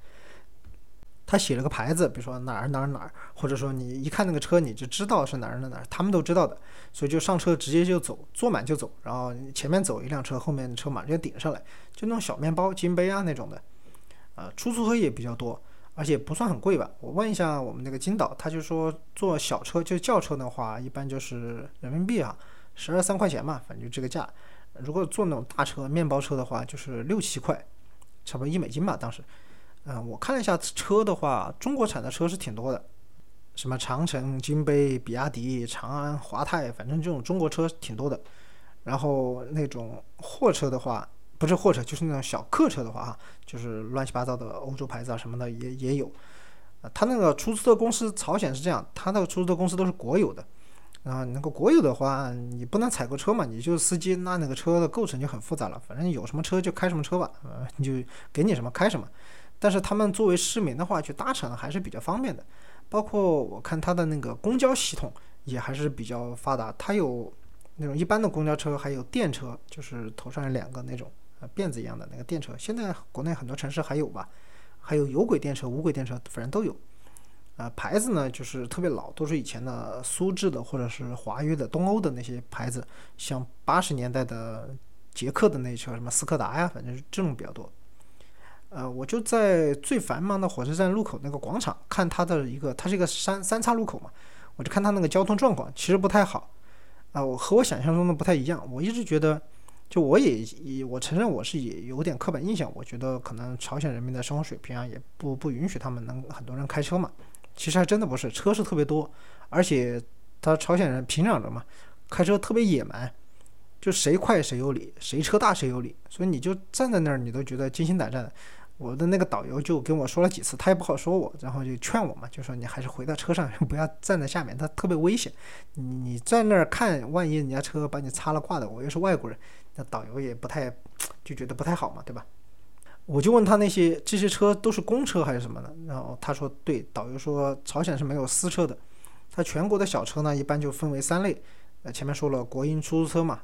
他写了个牌子，比如说哪儿哪儿哪儿，或者说你一看那个车你就知道是哪儿哪儿哪儿，他们都知道的，所以就上车直接就走，坐满就走，然后前面走一辆车，后面的车马上就顶上来，就那种小面包、金杯啊那种的，啊，出租车也比较多，而且不算很贵吧？我问一下我们那个金导，他就说坐小车就轿车的话，一般就是人民币啊，十二三块钱嘛，反正就这个价。如果坐那种大车、面包车的话，就是六七块，差不多一美金吧，当时。嗯，我看了一下车的话，中国产的车是挺多的，什么长城、金杯、比亚迪、长安、华泰，反正这种中国车挺多的。然后那种货车的话，不是货车，就是那种小客车的话，哈，就是乱七八糟的欧洲牌子啊什么的也也有。啊，他那个出租车公司朝鲜是这样，他那个出租车公司都是国有的。啊，那个国有的话，你不能采购车嘛，你就司机，那那个车的构成就很复杂了。反正有什么车就开什么车吧，呃，你就给你什么开什么。但是他们作为市民的话，去搭乘还是比较方便的。包括我看它的那个公交系统也还是比较发达。它有那种一般的公交车，还有电车，就是头上有两个那种呃辫子一样的那个电车。现在国内很多城市还有吧，还有有轨电车、无轨电车，反正都有。啊，牌子呢就是特别老，都是以前的苏制的或者是华约的、东欧的那些牌子，像八十年代的捷克的那车，什么斯柯达呀，反正这种比较多。呃，我就在最繁忙的火车站路口那个广场看它的一个，它是一个三三岔路口嘛，我就看它那个交通状况，其实不太好，啊，我和我想象中的不太一样。我一直觉得，就我也也我承认我是也有点刻板印象，我觉得可能朝鲜人民的生活水平啊，也不不允许他们能很多人开车嘛。其实还真的不是，车是特别多，而且他朝鲜人平壤人嘛，开车特别野蛮，就谁快谁有理，谁车大谁有理，所以你就站在那儿，你都觉得惊心胆战的。我的那个导游就跟我说了几次，他也不好说我，然后就劝我嘛，就说你还是回到车上，不要站在下面，他特别危险。你你在那儿看，万一人家车把你擦了挂的，我又是外国人，那导游也不太就觉得不太好嘛，对吧？我就问他那些这些车都是公车还是什么的，然后他说对，导游说朝鲜是没有私车的，他全国的小车呢一般就分为三类，呃前面说了国营出租车嘛，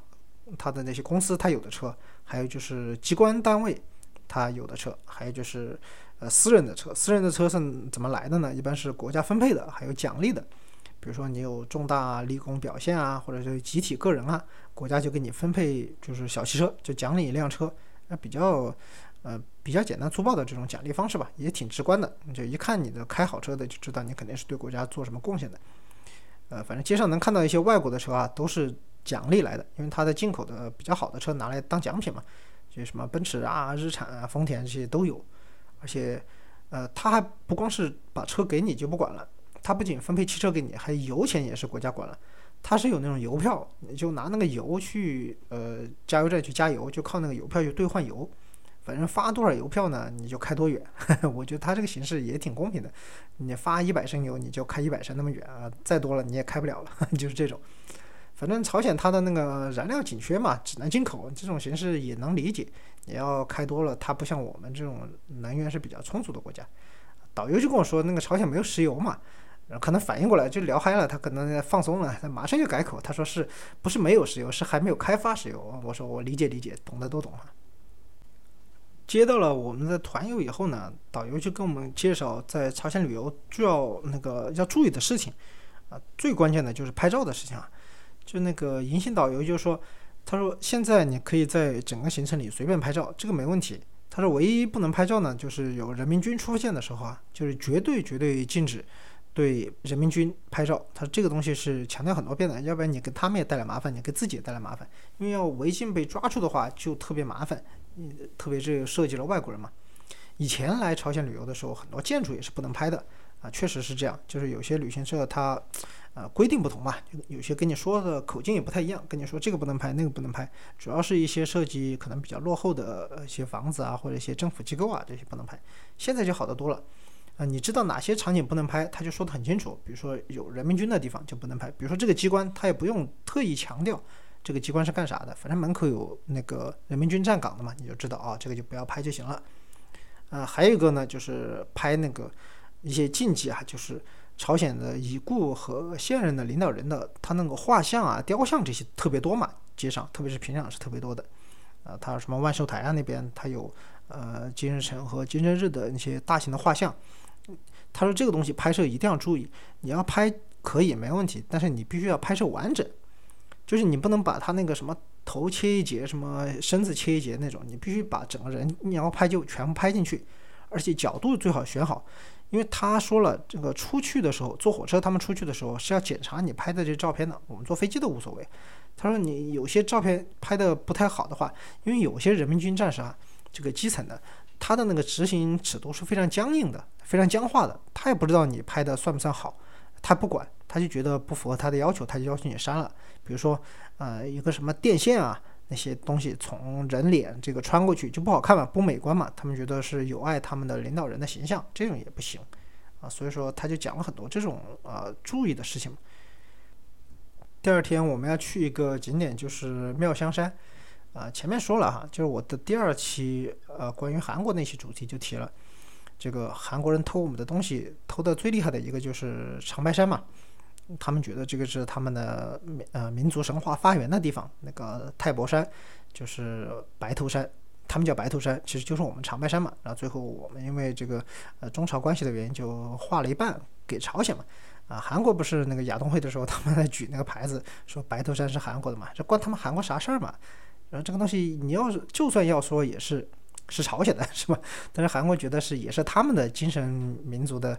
他的那些公司他有的车，还有就是机关单位。他有的车，还有就是，呃，私人的车。私人的车是怎么来的呢？一般是国家分配的，还有奖励的。比如说你有重大立功表现啊，或者是集体个人啊，国家就给你分配就是小汽车，就奖励一辆车。那比较，呃，比较简单粗暴的这种奖励方式吧，也挺直观的。你就一看你的开好车的，就知道你肯定是对国家做什么贡献的。呃，反正街上能看到一些外国的车啊，都是奖励来的，因为它的进口的比较好的车拿来当奖品嘛。什么奔驰啊、日产啊、丰田这些都有，而且，呃，他还不光是把车给你就不管了，他不仅分配汽车给你，还油钱也是国家管了。他是有那种油票，你就拿那个油去呃加油站去加油，就靠那个油票去兑换油。反正发多少邮票呢，你就开多远。我觉得他这个形式也挺公平的。你发一百升油，你就开一百升那么远啊，再多了你也开不了了，就是这种。反正朝鲜它的那个燃料紧缺嘛，只能进口，这种形式也能理解。你要开多了，它不像我们这种能源是比较充足的国家。导游就跟我说，那个朝鲜没有石油嘛，可能反应过来就聊嗨了，他可能放松了，他马上就改口，他说是不是没有石油，是还没有开发石油。我说我理解理解，懂的都懂啊。接到了我们的团友以后呢，导游就跟我们介绍在朝鲜旅游就要那个要注意的事情，啊，最关键的就是拍照的事情啊。就那个银杏导游就说，他说现在你可以在整个行程里随便拍照，这个没问题。他说唯一不能拍照呢，就是有人民军出现的时候啊，就是绝对绝对禁止对人民军拍照。他说这个东西是强调很多遍的，要不然你给他们也带来麻烦，你给自己也带来麻烦。因为要违禁被抓住的话，就特别麻烦。嗯，特别是涉及了外国人嘛。以前来朝鲜旅游的时候，很多建筑也是不能拍的确实是这样。就是有些旅行社它，呃，规定不同嘛，有些跟你说的口径也不太一样，跟你说这个不能拍，那个不能拍。主要是一些设计可能比较落后的一些房子啊，或者一些政府机构啊，这些不能拍。现在就好得多了啊，你知道哪些场景不能拍，他就说得很清楚。比如说有人民军的地方就不能拍，比如说这个机关，他也不用特意强调。这个机关是干啥的？反正门口有那个人民军站岗的嘛，你就知道啊，这个就不要拍就行了。呃，还有一个呢，就是拍那个一些禁忌啊，就是朝鲜的已故和现任的领导人的他那个画像啊、雕像这些特别多嘛，街上特别是平壤是特别多的。呃，他什么万寿台啊那边，他有呃金日成和金正日的那些大型的画像。他说这个东西拍摄一定要注意，你要拍可以没问题，但是你必须要拍摄完整。就是你不能把他那个什么头切一截，什么身子切一截那种，你必须把整个人你要拍就全部拍进去，而且角度最好选好，因为他说了，这个出去的时候坐火车，他们出去的时候是要检查你拍的这照片的，我们坐飞机都无所谓。他说你有些照片拍的不太好的话，因为有些人民军战士啊，这个基层的，他的那个执行尺度是非常僵硬的，非常僵化的，他也不知道你拍的算不算好。他不管，他就觉得不符合他的要求，他就要求你删了。比如说，呃，一个什么电线啊，那些东西从人脸这个穿过去就不好看嘛，不美观嘛。他们觉得是有碍他们的领导人的形象，这种也不行啊。所以说，他就讲了很多这种呃注意的事情。第二天我们要去一个景点，就是妙香山。啊，前面说了哈，就是我的第二期呃关于韩国那期主题就提了。这个韩国人偷我们的东西，偷的最厉害的一个就是长白山嘛。他们觉得这个是他们的呃民族神话发源的地方，那个太伯山就是白头山，他们叫白头山，其实就是我们长白山嘛。然后最后我们因为这个呃中朝关系的原因，就划了一半给朝鲜嘛。啊，韩国不是那个亚冬会的时候，他们在举那个牌子说白头山是韩国的嘛？这关他们韩国啥事儿嘛？然后这个东西你要是就算要说也是。是朝鲜的，是吧？但是韩国觉得是也是他们的精神民族的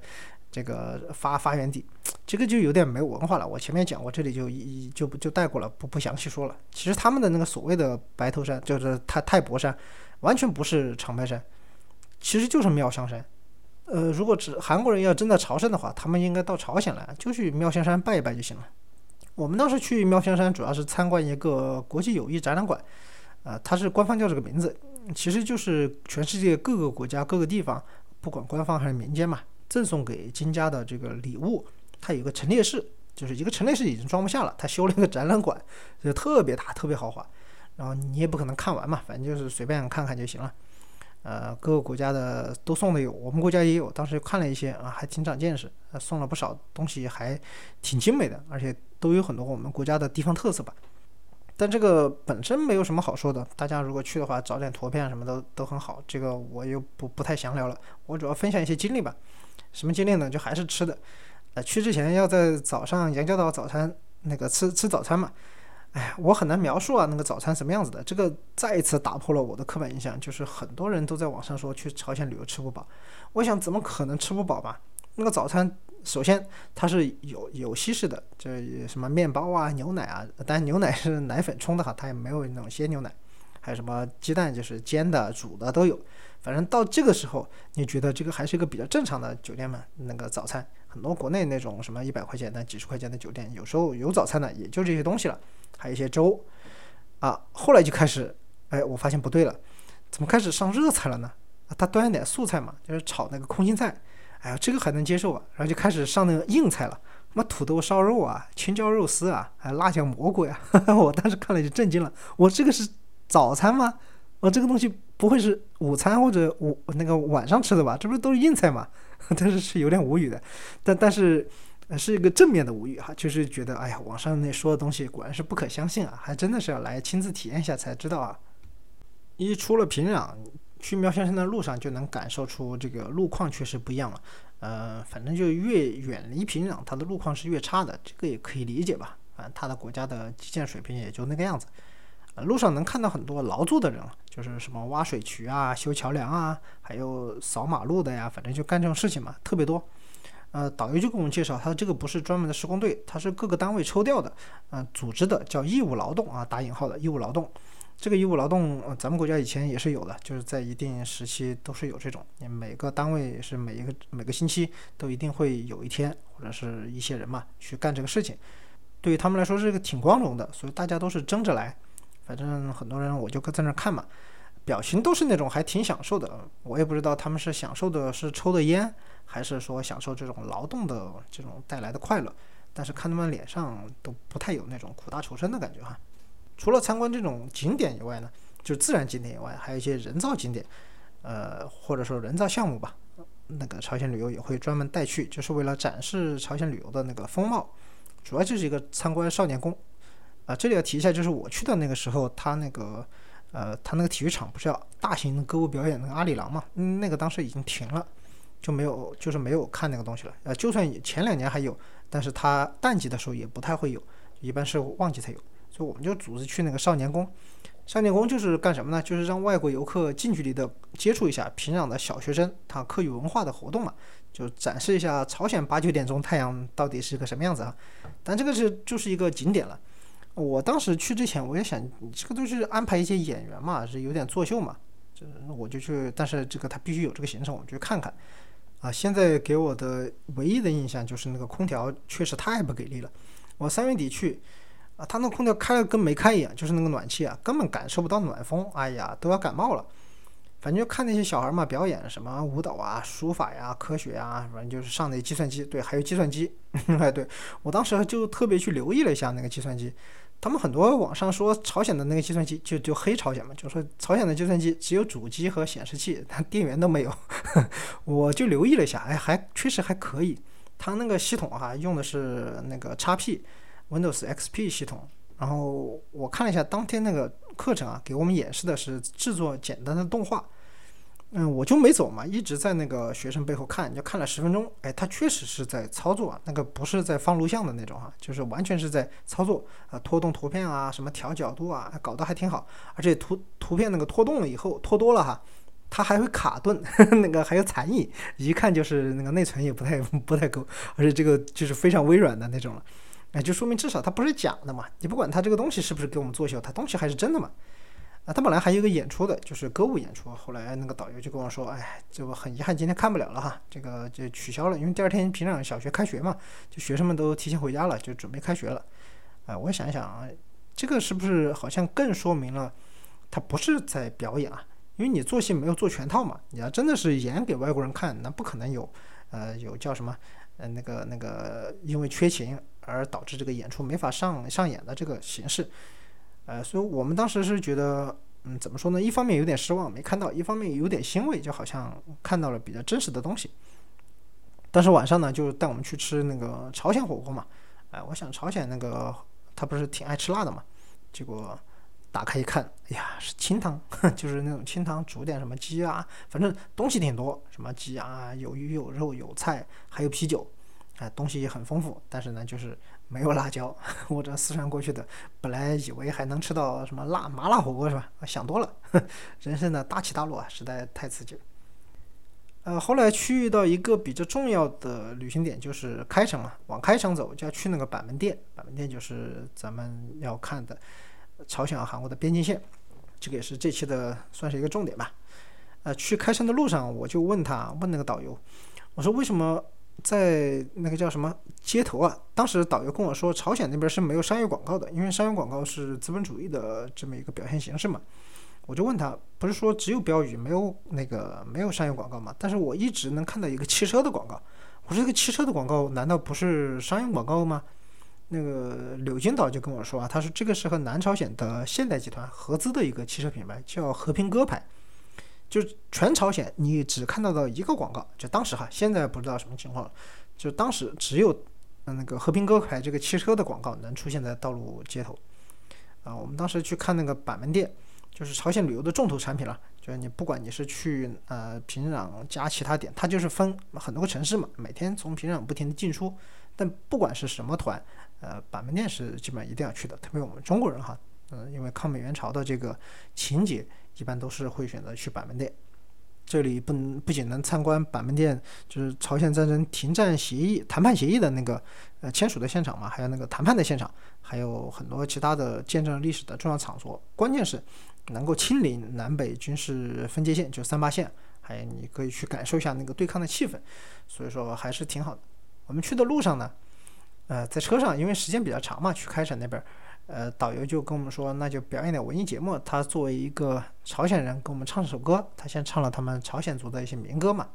这个发发源地，这个就有点没文化了。我前面讲过，这里就一就不就带过了，不不详细说了。其实他们的那个所谓的白头山，就是太太伯山，完全不是长白山，其实就是妙香山。呃，如果只韩国人要真的朝圣的话，他们应该到朝鲜来，就去妙香山拜一拜就行了。我们当时去妙香山，主要是参观一个国际友谊展览馆，呃，它是官方叫这个名字。其实就是全世界各个国家各个地方，不管官方还是民间嘛，赠送给金家的这个礼物，它有个陈列室，就是一个陈列室已经装不下了，他修了一个展览馆，就特别大，特别豪华。然后你也不可能看完嘛，反正就是随便看看就行了。呃，各个国家的都送的有，我们国家也有，当时看了一些啊，还挺长见识，送了不少东西，还挺精美的，而且都有很多我们国家的地方特色吧。但这个本身没有什么好说的，大家如果去的话，找点图片什么的都很好。这个我又不不太详聊了，我主要分享一些经历吧。什么经历呢？就还是吃的。呃，去之前要在早上杨家岛早餐那个吃吃早餐嘛。哎呀，我很难描述啊，那个早餐什么样子的。这个再一次打破了我的刻板印象，就是很多人都在网上说去朝鲜旅游吃不饱。我想怎么可能吃不饱吧？那个早餐。首先，它是有有西式的，这什么面包啊、牛奶啊，但牛奶是奶粉冲的哈，它也没有那种鲜牛奶。还有什么鸡蛋，就是煎的、煮的都有。反正到这个时候，你觉得这个还是一个比较正常的酒店嘛？那个早餐很多国内那种什么一百块钱的、几十块钱的酒店，有时候有早餐的，也就这些东西了，还有一些粥，啊，后来就开始，哎，我发现不对了，怎么开始上热菜了呢？啊，他端点素菜嘛，就是炒那个空心菜，哎呀，这个还能接受啊，然后就开始上那个硬菜了，什么土豆烧肉啊、青椒肉丝啊、还有辣酱蘑菇呀，我当时看了就震惊了，我这个是早餐吗？我这个东西不会是午餐或者午那个晚上吃的吧？这不是都是硬菜吗？但是是有点无语的，但但是是一个正面的无语哈，就是觉得哎呀，网上那说的东西果然是不可相信啊，还真的是要来亲自体验一下才知道啊。一出了平壤，去苗先生的路上就能感受出这个路况确实不一样了。呃，反正就越远离平壤，它的路况是越差的，这个也可以理解吧？反正它的国家的基建水平也就那个样子。呃路上能看到很多劳作的人，就是什么挖水渠啊、修桥梁啊，还有扫马路的呀，反正就干这种事情嘛，特别多。呃，导游就给我们介绍，他这个不是专门的施工队，他是各个单位抽调的，呃，组织的，叫义务劳动啊，打引号的义务劳动。这个义务劳动，呃，咱们国家以前也是有的，就是在一定时期都是有这种，你每个单位是每一个每个星期都一定会有一天或者是一些人嘛去干这个事情，对于他们来说是个挺光荣的，所以大家都是争着来。反正很多人我就在那看嘛，表情都是那种还挺享受的。我也不知道他们是享受的是抽的烟，还是说享受这种劳动的这种带来的快乐。但是看他们脸上都不太有那种苦大仇深的感觉哈。除了参观这种景点以外呢，就自然景点以外，还有一些人造景点，呃，或者说人造项目吧。那个朝鲜旅游也会专门带去，就是为了展示朝鲜旅游的那个风貌。主要就是一个参观少年宫。啊，这里要提一下，就是我去的那个时候，他那个，呃，他那个体育场不是要大型歌舞表演那个阿里郎嘛？那个当时已经停了，就没有，就是没有看那个东西了。呃，就算前两年还有，但是他淡季的时候也不太会有，一般是旺季才有。所以我们就组织去那个少年宫。少年宫就是干什么呢？就是让外国游客近距离的接触一下平壤的小学生他课余文化的活动嘛，就展示一下朝鲜八九点钟太阳到底是个什么样子啊。但这个是就是一个景点了。我当时去之前，我也想，这个都是安排一些演员嘛，是有点作秀嘛，这我就去，但是这个他必须有这个行程，我就去看看。啊，现在给我的唯一的印象就是那个空调确实太不给力了。我三月底去，啊，他那空调开了跟没开一样，就是那个暖气啊，根本感受不到暖风，哎呀，都要感冒了。反正就看那些小孩嘛，表演什么舞蹈啊、书法呀、科学呀，反正就是上那计算机，对，还有计算机，哎，对我当时就特别去留意了一下那个计算机。他们很多网上说朝鲜的那个计算机就就黑朝鲜嘛，就说朝鲜的计算机只有主机和显示器，它电源都没有。我就留意了一下，哎，还确实还可以。它那个系统哈用的是那个 XP Windows XP 系统。然后我看了一下当天那个课程啊，给我们演示的是制作简单的动画。嗯，我就没走嘛，一直在那个学生背后看，就看了十分钟。哎，他确实是在操作啊，那个不是在放录像的那种哈，就是完全是在操作啊，拖动图片啊，什么调角度啊，搞得还挺好。而且图图片那个拖动了以后，拖多了哈，它还会卡顿，那个还有残影，一看就是那个内存也不太不太够，而且这个就是非常微软的那种了。哎，就说明至少它不是假的嘛，你不管它这个东西是不是给我们作秀，它东西还是真的嘛。啊，他本来还有一个演出的，就是歌舞演出。后来那个导游就跟我说：“哎，这个很遗憾，今天看不了了哈，这个就取消了，因为第二天平壤小学开学嘛，就学生们都提前回家了，就准备开学了。”啊，我想一想啊，这个是不是好像更说明了他不是在表演啊？因为你做戏没有做全套嘛，你要真的是演给外国人看，那不可能有呃有叫什么呃那个那个因为缺勤而导致这个演出没法上上演的这个形式。呃，所以我们当时是觉得，嗯，怎么说呢？一方面有点失望，没看到；一方面有点欣慰，就好像看到了比较真实的东西。但是晚上呢，就带我们去吃那个朝鲜火锅嘛。哎，我想朝鲜那个他不是挺爱吃辣的嘛？结果打开一看，哎呀，是清汤，就是那种清汤，煮点什么鸡啊，反正东西挺多，什么鸡啊，有鱼有肉有菜，还有啤酒，哎，东西也很丰富。但是呢，就是。没有辣椒，我这四川过去的，本来以为还能吃到什么辣麻辣火锅是吧？想多了，人生的大起大落啊，实在太刺激了。呃，后来去到一个比较重要的旅行点，就是开城嘛，往开城走就要去那个板门店，板门店就是咱们要看的朝鲜和韩国的边境线，这个也是这期的算是一个重点吧。呃，去开城的路上，我就问他，问那个导游，我说为什么？在那个叫什么街头啊，当时导游跟我说，朝鲜那边是没有商业广告的，因为商业广告是资本主义的这么一个表现形式嘛。我就问他，不是说只有标语没有那个没有商业广告吗？但是我一直能看到一个汽车的广告。我说这个汽车的广告难道不是商业广告吗？那个柳金导就跟我说啊，他说这个是和南朝鲜的现代集团合资的一个汽车品牌，叫和平鸽牌。就全朝鲜你只看到的一个广告，就当时哈，现在不知道什么情况了。就当时只有那个和平鸽牌这个汽车的广告能出现在道路街头。啊，我们当时去看那个板门店。就是朝鲜旅游的重头产品了，就是你不管你是去呃平壤加其他点，它就是分很多个城市嘛，每天从平壤不停的进出。但不管是什么团，呃，板门店是基本上一定要去的，特别我们中国人哈，嗯，因为抗美援朝的这个情节，一般都是会选择去板门店。这里不能不仅能参观板门店，就是朝鲜战争停战协议谈判协议的那个呃签署的现场嘛，还有那个谈判的现场，还有很多其他的见证历史的重要场所。关键是能够亲临南北军事分界线，就三八线，还有你可以去感受一下那个对抗的气氛，所以说还是挺好的。我们去的路上呢，呃，在车上因为时间比较长嘛，去开城那边。呃，导游就跟我们说，那就表演点文艺节目。他作为一个朝鲜人，给我们唱首歌。他先唱了他们朝鲜族的一些民歌嘛，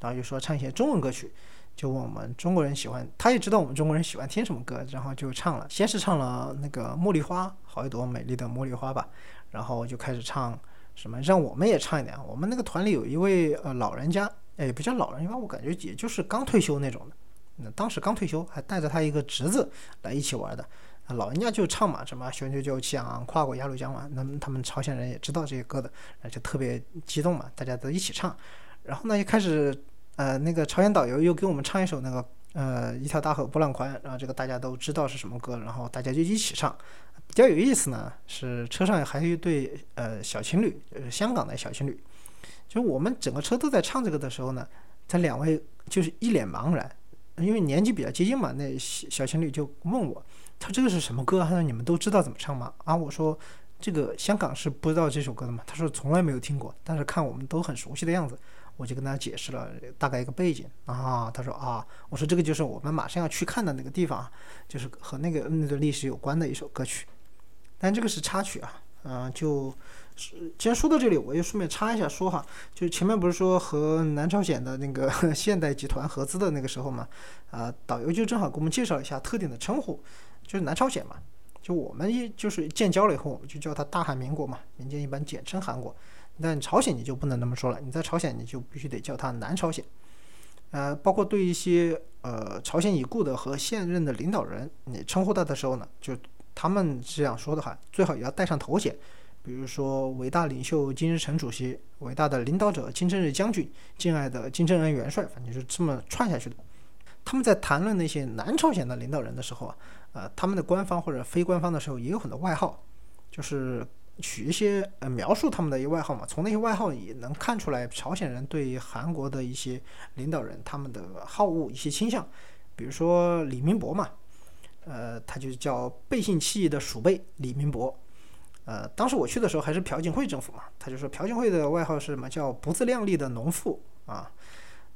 然后就说唱一些中文歌曲，就问我们中国人喜欢。他也知道我们中国人喜欢听什么歌，然后就唱了。先是唱了那个茉莉花，好一朵美丽的茉莉花吧，然后就开始唱什么，让我们也唱一点。我们那个团里有一位呃老人家，也不叫老人，因为我感觉也就是刚退休那种的。那当时刚退休，还带着他一个侄子来一起玩的。老人家就唱嘛，什么雄赳赳气昂昂，跨过鸭绿江嘛。那他们朝鲜人也知道这些歌的，就特别激动嘛，大家都一起唱。然后呢，一开始，呃，那个朝鲜导游又给我们唱一首那个，呃，一条大河波浪宽。然后这个大家都知道是什么歌，然后大家就一起唱。比较有意思呢，是车上还有一对呃小情侣，就是，香港的小情侣。就我们整个车都在唱这个的时候呢，他两位就是一脸茫然，因为年纪比较接近嘛。那小情侣就问我。他这个是什么歌？他说你们都知道怎么唱吗？啊，我说这个香港是不知道这首歌的嘛。他说从来没有听过，但是看我们都很熟悉的样子，我就跟他解释了大概一个背景啊。他说啊，我说这个就是我们马上要去看的那个地方，就是和那个那段历史有关的一首歌曲。但这个是插曲啊，嗯，就。既然说到这里，我就顺便插一下说哈，就是前面不是说和南朝鲜的那个 现代集团合资的那个时候嘛，啊，导游就正好给我们介绍一下特定的称呼，就是南朝鲜嘛，就我们一就是建交了以后，我们就叫它大韩民国嘛，民间一般简称韩国，但朝鲜你就不能那么说了，你在朝鲜你就必须得叫它南朝鲜，呃，包括对一些呃朝鲜已故的和现任的领导人，你称呼他的时候呢，就他们这样说的话，最好也要带上头衔。比如说，伟大领袖金日成主席，伟大的领导者金正日将军，敬爱的金正恩元帅，反正就是这么串下去的。他们在谈论那些南朝鲜的领导人的时候啊，呃，他们的官方或者非官方的时候也有很多外号，就是取一些呃描述他们的一些外号嘛。从那些外号也能看出来朝鲜人对韩国的一些领导人他们的好恶一些倾向。比如说李明博嘛，呃，他就叫背信弃义的鼠辈李明博。呃，当时我去的时候还是朴槿惠政府嘛，他就说朴槿惠的外号是什么叫不自量力的农妇啊。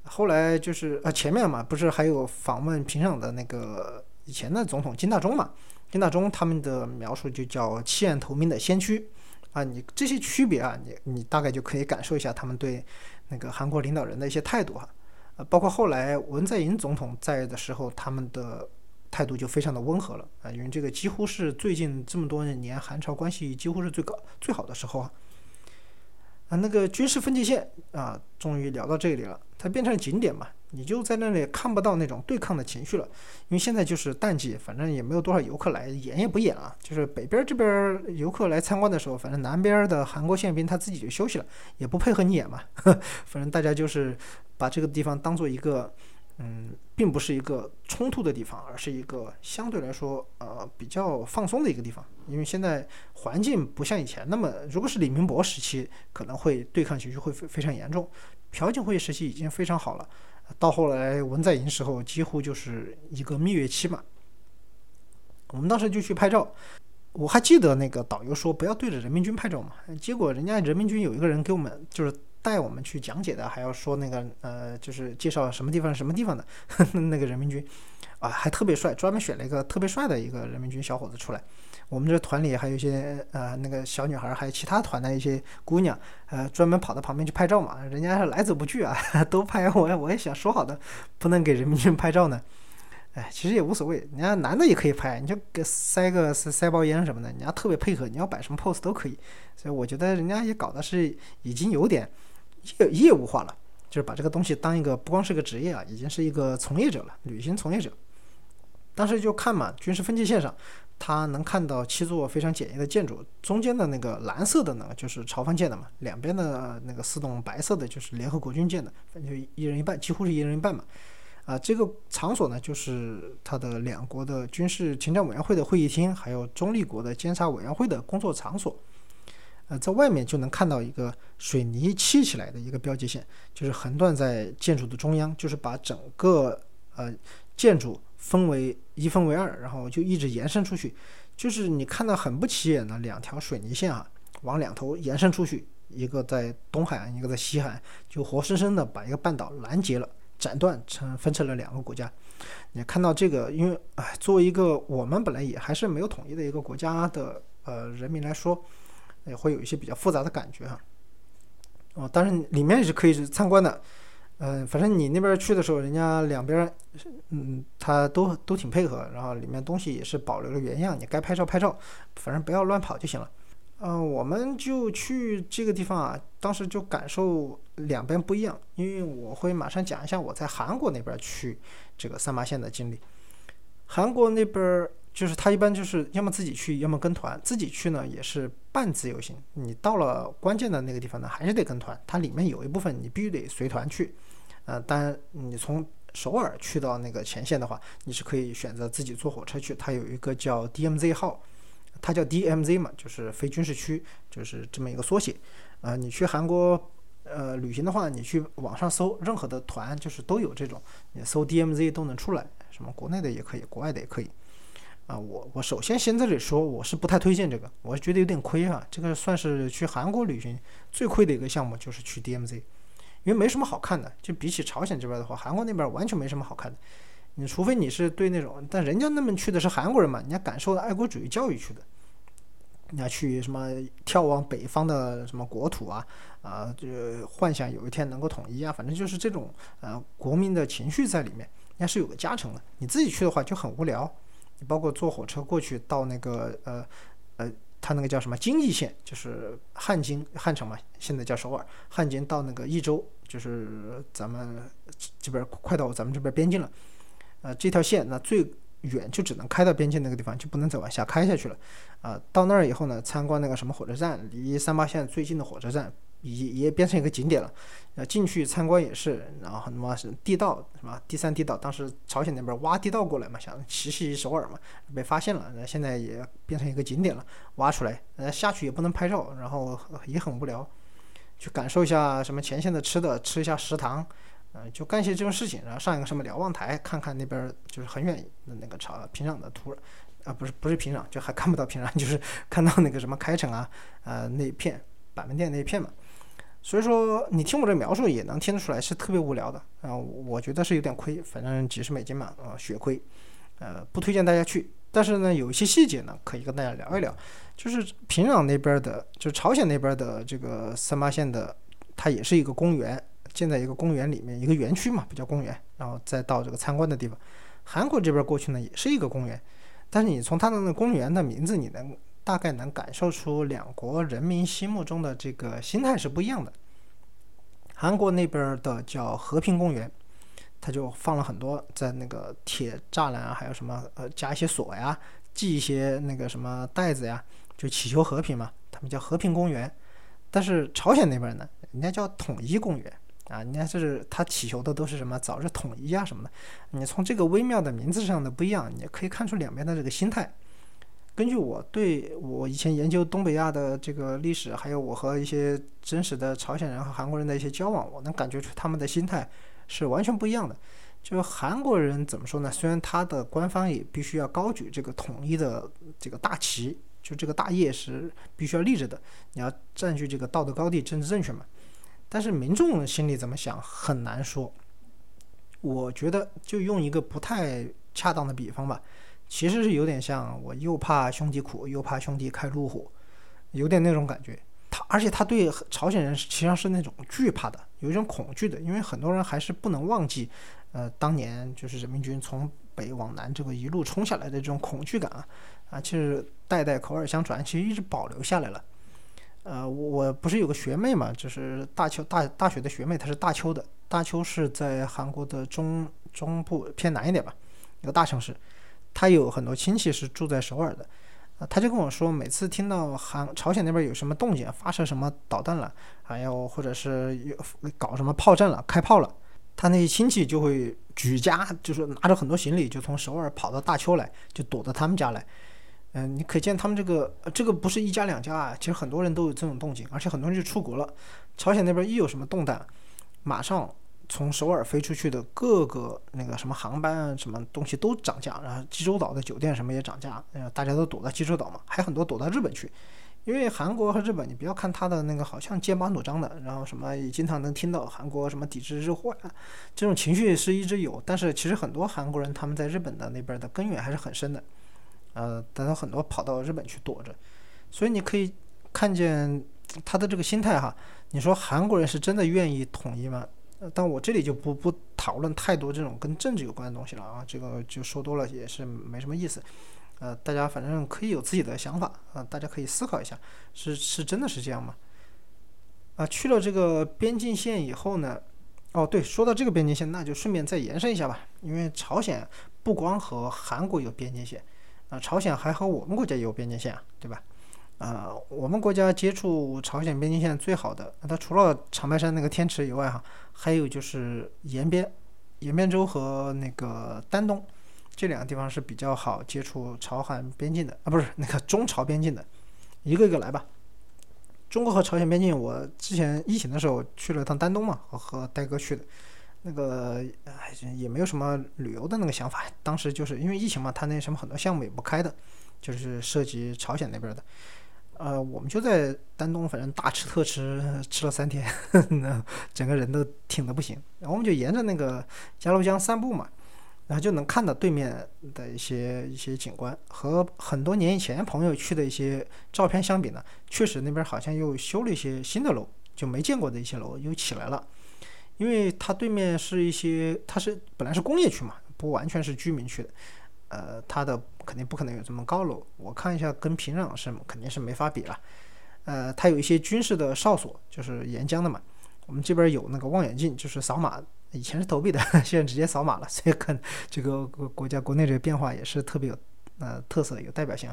后来就是呃前面嘛，不是还有访问平壤的那个以前的总统金大中嘛？金大中他们的描述就叫弃暗投明的先驱啊。你这些区别啊，你你大概就可以感受一下他们对那个韩国领导人的一些态度哈。呃，包括后来文在寅总统在的时候，他们的。态度就非常的温和了啊，因为这个几乎是最近这么多年韩朝关系几乎是最高最好的时候啊。啊，那个军事分界线啊，终于聊到这里了，它变成景点嘛，你就在那里看不到那种对抗的情绪了，因为现在就是淡季，反正也没有多少游客来，演也不演了。就是北边这边游客来参观的时候，反正南边的韩国宪兵他自己就休息了，也不配合你演嘛，反正大家就是把这个地方当做一个。嗯，并不是一个冲突的地方，而是一个相对来说呃比较放松的一个地方。因为现在环境不像以前那么，如果是李明博时期，可能会对抗情绪会非非常严重。朴槿惠时期已经非常好了，到后来文在寅时候几乎就是一个蜜月期嘛。我们当时就去拍照，我还记得那个导游说不要对着人民军拍照嘛，结果人家人民军有一个人给我们就是。带我们去讲解的，还要说那个呃，就是介绍什么地方什么地方的 那个人民军，啊，还特别帅，专门选了一个特别帅的一个人民军小伙子出来。我们这团里还有一些呃那个小女孩，还有其他团的一些姑娘，呃，专门跑到旁边去拍照嘛。人家是来者不拒啊，都拍。我我也想说好的，不能给人民军拍照呢。哎，其实也无所谓，人家男的也可以拍，你就给塞个塞塞包烟什么的，人家特别配合，你要摆什么 pose 都可以。所以我觉得人家也搞的是已经有点业业务化了，就是把这个东西当一个不光是个职业啊，已经是一个从业者了，旅行从业者。当时就看嘛，军事分界线上，他能看到七座非常简易的建筑，中间的那个蓝色的呢，就是朝方建的嘛，两边的那个四栋白色的就是联合国军建的，反正就一人一半，几乎是一人一半嘛。啊，这个场所呢，就是他的两国的军事情战委员会的会议厅，还有中立国的监察委员会的工作场所。呃，在外面就能看到一个水泥砌起来的一个标记线，就是横断在建筑的中央，就是把整个呃建筑分为一分为二，然后就一直延伸出去。就是你看到很不起眼的两条水泥线啊，往两头延伸出去，一个在东海岸，一个在西海岸，就活生生的把一个半岛拦截了。斩断成分成了两个国家，你看到这个，因为哎，作为一个我们本来也还是没有统一的一个国家的呃人民来说，也会有一些比较复杂的感觉哈。哦，当然里面也是可以参观的，嗯，反正你那边去的时候，人家两边嗯，他都都挺配合，然后里面东西也是保留了原样，你该拍照拍照，反正不要乱跑就行了。嗯，我们就去这个地方啊，当时就感受两边不一样，因为我会马上讲一下我在韩国那边去这个三八线的经历。韩国那边就是他一般就是要么自己去，要么跟团。自己去呢也是半自由行，你到了关键的那个地方呢，还是得跟团。它里面有一部分你必须得随团去。呃，当然你从首尔去到那个前线的话，你是可以选择自己坐火车去，它有一个叫 DMZ 号。它叫 DMZ 嘛，就是非军事区，就是这么一个缩写。呃，你去韩国呃旅行的话，你去网上搜任何的团，就是都有这种，你搜 DMZ 都能出来。什么国内的也可以，国外的也可以。啊，我我首先先在这里说，我是不太推荐这个，我觉得有点亏啊。这个算是去韩国旅行最亏的一个项目，就是去 DMZ，因为没什么好看的。就比起朝鲜这边的话，韩国那边完全没什么好看的。你除非你是对那种，但人家那么去的是韩国人嘛，人家感受爱国主义教育去的。你要去什么眺望北方的什么国土啊，啊，就幻想有一天能够统一啊，反正就是这种呃国民的情绪在里面，人家是有个加成的。你自己去的话就很无聊，你包括坐火车过去到那个呃呃，它那个叫什么京义线，就是汉京汉城嘛，现在叫首尔，汉京到那个益州，就是咱们这边快到咱们这边边境了，呃，这条线那最。远就只能开到边境那个地方，就不能再往下开下去了，啊，到那儿以后呢，参观那个什么火车站，离三八线最近的火车站，也也变成一个景点了，呃，进去参观也是，然后什么是地道，什么第三地道，当时朝鲜那边挖地道过来嘛，想奇袭首尔嘛，被发现了，那现在也变成一个景点了，挖出来，呃，下去也不能拍照，然后也很无聊，去感受一下什么前线的吃的，吃一下食堂。嗯，就干些这种事情，然后上一个什么瞭望台，看看那边就是很远的那个朝平壤的土，啊，不是不是平壤，就还看不到平壤，就是看到那个什么开城啊，呃，那一片板门店那一片嘛。所以说你听我这描述也能听得出来是特别无聊的啊，我觉得是有点亏，反正几十美金嘛，啊，血亏，呃，不推荐大家去。但是呢，有一些细节呢，可以跟大家聊一聊，就是平壤那边的，就是朝鲜那边的这个三八线的，它也是一个公园。建在一个公园里面，一个园区嘛，不叫公园，然后再到这个参观的地方。韩国这边过去呢，也是一个公园，但是你从它的那公园的名字，你能大概能感受出两国人民心目中的这个心态是不一样的。韩国那边的叫和平公园，它就放了很多在那个铁栅栏啊，还有什么呃加一些锁呀，系一些那个什么袋子呀，就祈求和平嘛，他们叫和平公园。但是朝鲜那边呢，人家叫统一公园。啊，你看，这是他祈求的都是什么早日统一啊什么的。你从这个微妙的名字上的不一样，你可以看出两边的这个心态。根据我对我以前研究东北亚的这个历史，还有我和一些真实的朝鲜人和韩国人的一些交往，我能感觉出他们的心态是完全不一样的。就是韩国人怎么说呢？虽然他的官方也必须要高举这个统一的这个大旗，就这个大业是必须要立着的，你要占据这个道德高地，政治正确嘛。但是民众心里怎么想很难说。我觉得就用一个不太恰当的比方吧，其实是有点像我又怕兄弟苦，又怕兄弟开路虎，有点那种感觉。他而且他对朝鲜人实际上是那种惧怕的，有一种恐惧的，因为很多人还是不能忘记，呃，当年就是人民军从北往南这个一路冲下来的这种恐惧感啊，啊，其实代代口耳相传，其实一直保留下来了。呃，我不是有个学妹嘛，就是大邱大大学的学妹，她是大邱的。大邱是在韩国的中中部偏南一点吧，一个大城市。他有很多亲戚是住在首尔的，啊，他就跟我说，每次听到韩朝鲜那边有什么动静，发射什么导弹了，还有或者是有搞什么炮战了，开炮了，他那些亲戚就会举家，就是拿着很多行李，就从首尔跑到大邱来，就躲到他们家来。嗯，你可见他们这个这个不是一家两家啊，其实很多人都有这种动静，而且很多人就出国了。朝鲜那边一有什么动弹，马上从首尔飞出去的各个那个什么航班啊，什么东西都涨价，然后济州岛的酒店什么也涨价，大家都躲到济州岛嘛，还很多躲到日本去，因为韩国和日本，你不要看他的那个好像剑拔弩张的，然后什么也经常能听到韩国什么抵制日货啊，这种情绪是一直有，但是其实很多韩国人他们在日本的那边的根源还是很深的。呃，但他很多跑到日本去躲着，所以你可以看见他的这个心态哈。你说韩国人是真的愿意统一吗？但我这里就不不讨论太多这种跟政治有关的东西了啊，这个就说多了也是没什么意思。呃，大家反正可以有自己的想法啊，大家可以思考一下，是是真的是这样吗？啊，去了这个边境线以后呢，哦对，说到这个边境线，那就顺便再延伸一下吧，因为朝鲜不光和韩国有边境线。啊，朝鲜还和我们国家也有边境线啊，对吧？啊，我们国家接触朝鲜边境线最好的，它除了长白山那个天池以外，哈，还有就是延边、延边州和那个丹东这两个地方是比较好接触朝韩边境的啊，不是那个中朝边境的，一个一个来吧。中国和朝鲜边境，我之前疫情的时候去了趟丹东嘛，和和戴哥去的。那个也没有什么旅游的那个想法，当时就是因为疫情嘛，他那什么很多项目也不开的，就是涉及朝鲜那边的，呃，我们就在丹东，反正大吃特吃，吃了三天，整个人都挺的不行。然后我们就沿着那个鸭绿江散步嘛，然后就能看到对面的一些一些景观，和很多年以前朋友去的一些照片相比呢，确实那边好像又修了一些新的楼，就没见过的一些楼又起来了。因为它对面是一些，它是本来是工业区嘛，不完全是居民区的，呃，它的肯定不可能有这么高楼。我看一下，跟平壤是肯定是没法比了。呃，它有一些军事的哨所，就是沿江的嘛。我们这边有那个望远镜，就是扫码，以前是投币的，现在直接扫码了。所以看这个国家国内这个变化也是特别有呃特色，有代表性。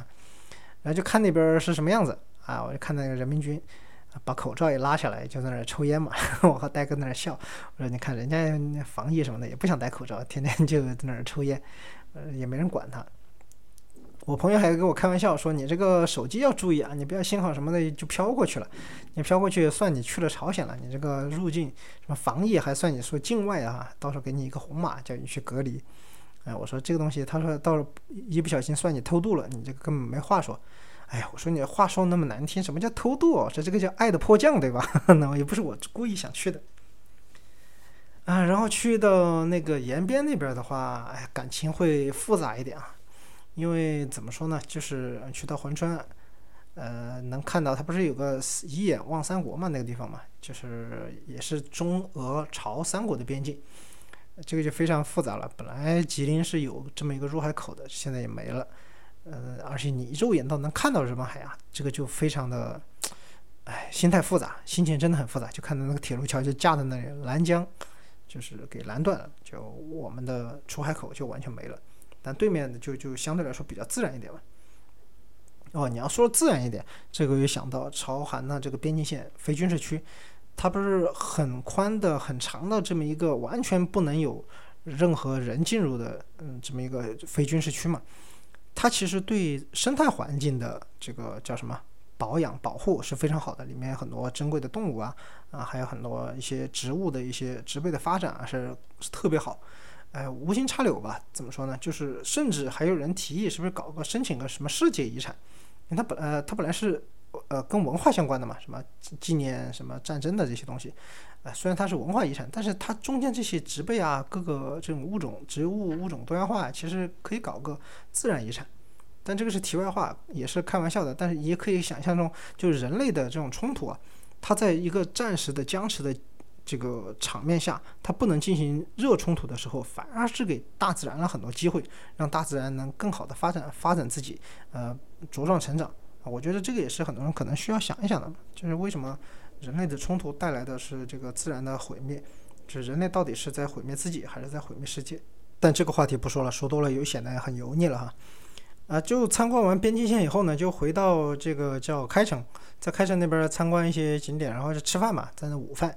然后就看那边是什么样子啊，我就看那个人民军。把口罩也拉下来，就在那儿抽烟嘛。我和戴哥在那儿笑，我说：“你看人家防疫什么的，也不想戴口罩，天天就在那儿抽烟，呃，也没人管他。”我朋友还跟我开玩笑说：“你这个手机要注意啊，你不要信号什么的就飘过去了。你飘过去算你去了朝鲜了，你这个入境什么防疫还算你说境外啊，到时候给你一个红码，叫你去隔离。”哎，我说这个东西，他说到时候一不小心算你偷渡了，你这个根本没话说。哎呀，我说你话说那么难听，什么叫偷渡？这这个叫爱的迫降，对吧？那也不是我故意想去的啊。然后去到那个延边那边的话，哎，感情会复杂一点啊。因为怎么说呢，就是去到珲春，呃，能看到它不是有个一眼望三国嘛，那个地方嘛，就是也是中俄朝三国的边境，这个就非常复杂了。本来吉林是有这么一个入海口的，现在也没了。呃，而且你肉眼都能看到日本海啊，这个就非常的，哎，心态复杂，心情真的很复杂。就看到那个铁路桥就架在那里，拦江，就是给拦断了，就我们的出海口就完全没了。但对面的就就相对来说比较自然一点吧。哦，你要说自然一点，这个又想到朝韩的这个边境线非军事区，它不是很宽的、很长的这么一个完全不能有任何人进入的，嗯，这么一个非军事区嘛。它其实对生态环境的这个叫什么保养保护是非常好的，里面很多珍贵的动物啊啊，还有很多一些植物的一些植被的发展啊是特别好，哎，无心插柳吧？怎么说呢？就是甚至还有人提议是不是搞个申请个什么世界遗产？因为它本呃它本来是呃跟文化相关的嘛，什么纪念什么战争的这些东西，呃虽然它是文化遗产，但是它中间这些植被啊，各个这种物种植物物种多样化，其实可以搞个自然遗产。但这个是题外话，也是开玩笑的，但是也可以想象中，就是人类的这种冲突啊，它在一个暂时的僵持的。这个场面下，它不能进行热冲突的时候，反而是给大自然了很多机会，让大自然能更好的发展发展自己，呃，茁壮成长啊。我觉得这个也是很多人可能需要想一想的，就是为什么人类的冲突带来的是这个自然的毁灭，就是人类到底是在毁灭自己，还是在毁灭世界？但这个话题不说了，说多了又显得很油腻了哈。啊，就参观完边境线以后呢，就回到这个叫开城，在开城那边参观一些景点，然后就吃饭嘛，在那午饭。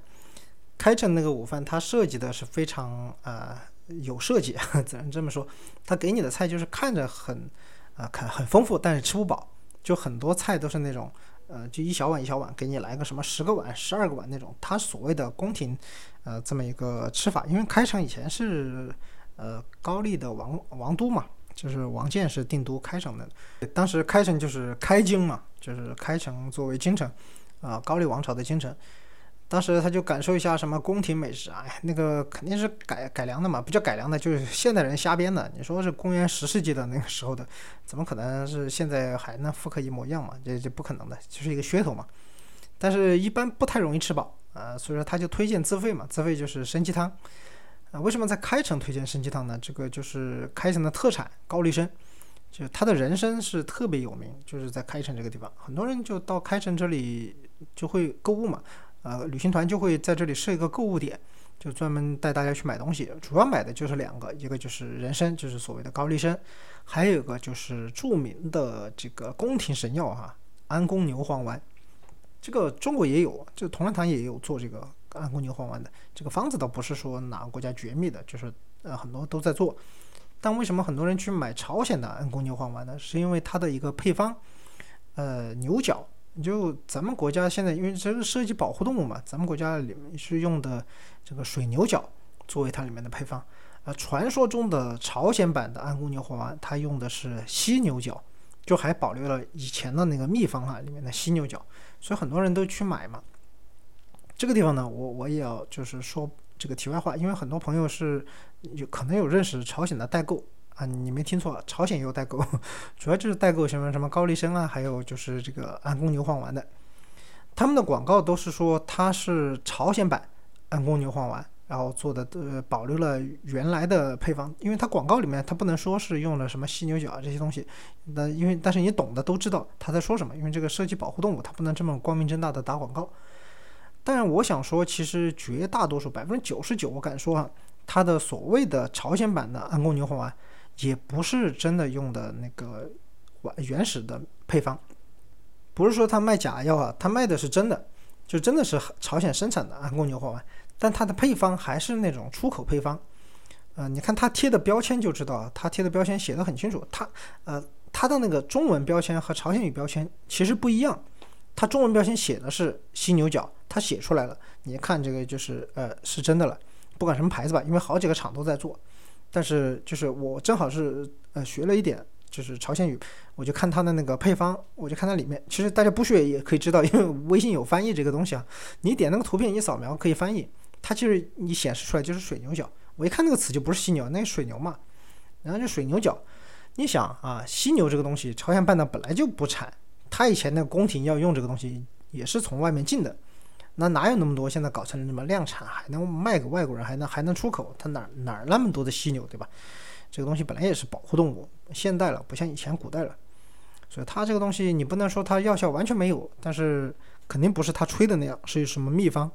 开城那个午饭，它设计的是非常啊有设计，只能这么说。他给你的菜就是看着很啊看很丰富，但是吃不饱。就很多菜都是那种呃，就一小碗一小碗，给你来个什么十个碗、十二个碗那种。他所谓的宫廷呃这么一个吃法，因为开城以前是呃高丽的王王都嘛，就是王建是定都开城的。当时开城就是开京嘛，就是开城作为京城啊，高丽王朝的京城。当时他就感受一下什么宫廷美食，哎，那个肯定是改改良的嘛，不叫改良的，就是现代人瞎编的。你说是公元十世纪的那个时候的，怎么可能是现在还能复刻一模一样嘛？这这不可能的，就是一个噱头嘛。但是一般不太容易吃饱啊，所以说他就推荐自费嘛，自费就是参鸡汤啊。为什么在开城推荐参鸡汤呢？这个就是开城的特产高丽参，就他的人参是特别有名，就是在开城这个地方，很多人就到开城这里就会购物嘛。呃，旅行团就会在这里设一个购物点，就专门带大家去买东西。主要买的就是两个，一个就是人参，就是所谓的高丽参，还有一个就是著名的这个宫廷神药哈，安宫牛黄丸。这个中国也有，就同仁堂也有做这个安宫牛黄丸的。这个方子倒不是说哪个国家绝密的，就是呃很多都在做。但为什么很多人去买朝鲜的安宫牛黄丸呢？是因为它的一个配方，呃，牛角。就咱们国家现在，因为这个涉及保护动物嘛，咱们国家里面是用的这个水牛角作为它里面的配方。啊，传说中的朝鲜版的安宫牛黄丸，它用的是犀牛角，就还保留了以前的那个秘方啊里面的犀牛角，所以很多人都去买嘛。这个地方呢，我我也要就是说这个题外话，因为很多朋友是有可能有认识朝鲜的代购。啊，你没听错，朝鲜也有代购，主要就是代购什么什么高丽参啊，还有就是这个安宫牛黄丸的。他们的广告都是说它是朝鲜版安宫牛黄丸，然后做的呃保留了原来的配方，因为它广告里面它不能说是用了什么犀牛角啊这些东西，那因为但是你懂的都知道他在说什么，因为这个涉及保护动物，它不能这么光明正大的打广告。但我想说，其实绝大多数百分之九十九，我敢说啊，它的所谓的朝鲜版的安宫牛黄丸。也不是真的用的那个原原始的配方，不是说他卖假药啊，他卖的是真的，就真的是朝鲜生产的安宫牛黄丸，但它的配方还是那种出口配方。呃，你看他贴的标签就知道，他贴的标签写的很清楚，他呃他的那个中文标签和朝鲜语标签其实不一样，它中文标签写的是犀牛角，它写出来了，你看这个就是呃是真的了，不管什么牌子吧，因为好几个厂都在做。但是就是我正好是呃学了一点，就是朝鲜语，我就看它的那个配方，我就看它里面。其实大家不学也可以知道，因为微信有翻译这个东西啊。你点那个图片一扫描可以翻译，它其实你显示出来就是水牛角。我一看那个词就不是犀牛，那是水牛嘛，然后就水牛角。你想啊，犀牛这个东西，朝鲜半岛本来就不产，他以前那个宫廷要用这个东西也是从外面进的。那哪有那么多？现在搞成了什么量产，还能卖给外国人，还能还能出口？他哪哪那么多的犀牛，对吧？这个东西本来也是保护动物，现代了，不像以前古代了。所以它这个东西，你不能说它药效完全没有，但是肯定不是他吹的那样，是什么秘方？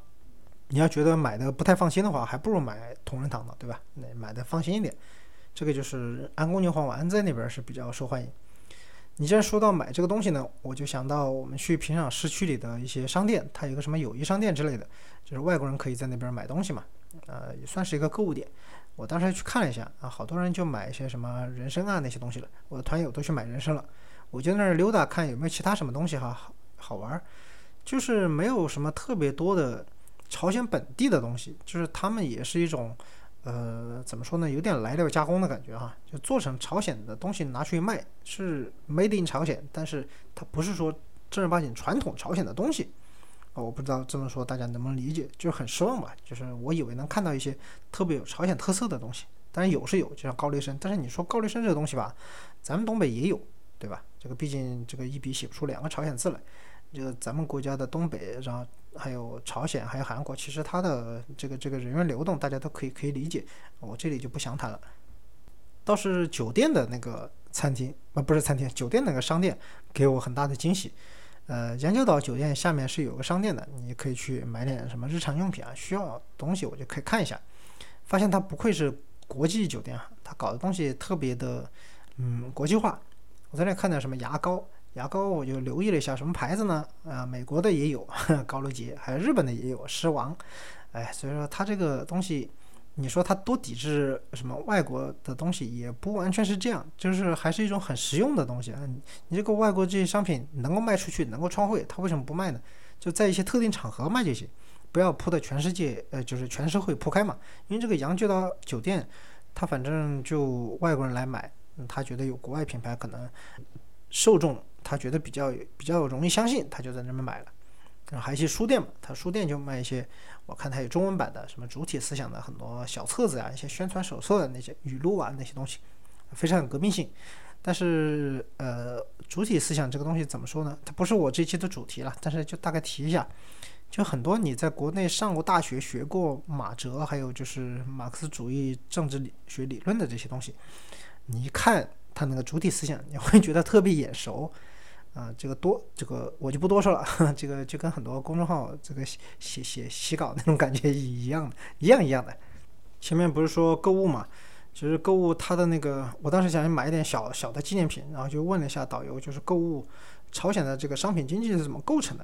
你要觉得买的不太放心的话，还不如买同仁堂的，对吧？那买的放心一点。这个就是安宫牛黄丸在那边是比较受欢迎。你既然说到买这个东西呢，我就想到我们去平壤市区里的一些商店，它有个什么友谊商店之类的，就是外国人可以在那边买东西嘛，呃，也算是一个购物点。我当时去看了一下啊，好多人就买一些什么人参啊那些东西了，我的团友都去买人参了。我就在那儿溜达看有没有其他什么东西哈好好玩，就是没有什么特别多的朝鲜本地的东西，就是他们也是一种。呃，怎么说呢？有点来料加工的感觉哈，就做成朝鲜的东西拿出去卖，是 made in 朝鲜，但是它不是说正儿八经传统朝鲜的东西。啊，我不知道这么说大家能不能理解，就是很失望吧。就是我以为能看到一些特别有朝鲜特色的东西，当然有是有，就像高丽参。但是你说高丽参这个东西吧，咱们东北也有，对吧？这个毕竟这个一笔写不出两个朝鲜字来。这个咱们国家的东北，然后还有朝鲜，还有韩国，其实它的这个这个人员流动，大家都可以可以理解。我这里就不详谈了。倒是酒店的那个餐厅啊，不是餐厅，酒店那个商店给我很大的惊喜。呃，羊角岛酒店下面是有个商店的，你可以去买点什么日常用品啊，需要东西我就可以看一下。发现它不愧是国际酒店，它搞的东西特别的嗯国际化。我在那看到什么牙膏，牙膏我就留意了一下，什么牌子呢？啊，美国的也有 高露洁，还有日本的也有狮王。哎，所以说它这个东西。你说它多抵制什么外国的东西，也不完全是这样，就是还是一种很实用的东西啊。你这个外国这些商品能够卖出去，能够创汇，它为什么不卖呢？就在一些特定场合卖就行，不要铺的全世界，呃，就是全社会铺开嘛。因为这个洋酒岛酒店，它反正就外国人来买，他觉得有国外品牌，可能受众他觉得比较比较容易相信，他就在那边买了。然后还有一些书店嘛，他书店就卖一些。我看它有中文版的，什么主体思想的很多小册子啊，一些宣传手册的那些语录啊，那些东西非常有革命性。但是，呃，主体思想这个东西怎么说呢？它不是我这期的主题了，但是就大概提一下。就很多你在国内上过大学学过马哲，还有就是马克思主义政治理学理论的这些东西，你一看他那个主体思想，你会觉得特别眼熟。啊，这个多，这个我就不多说了。这个就跟很多公众号这个写写写稿那种感觉一样的，一样一样的。前面不是说购物嘛，其实购物它的那个，我当时想买一点小小的纪念品，然后就问了一下导游，就是购物朝鲜的这个商品经济是怎么构成的？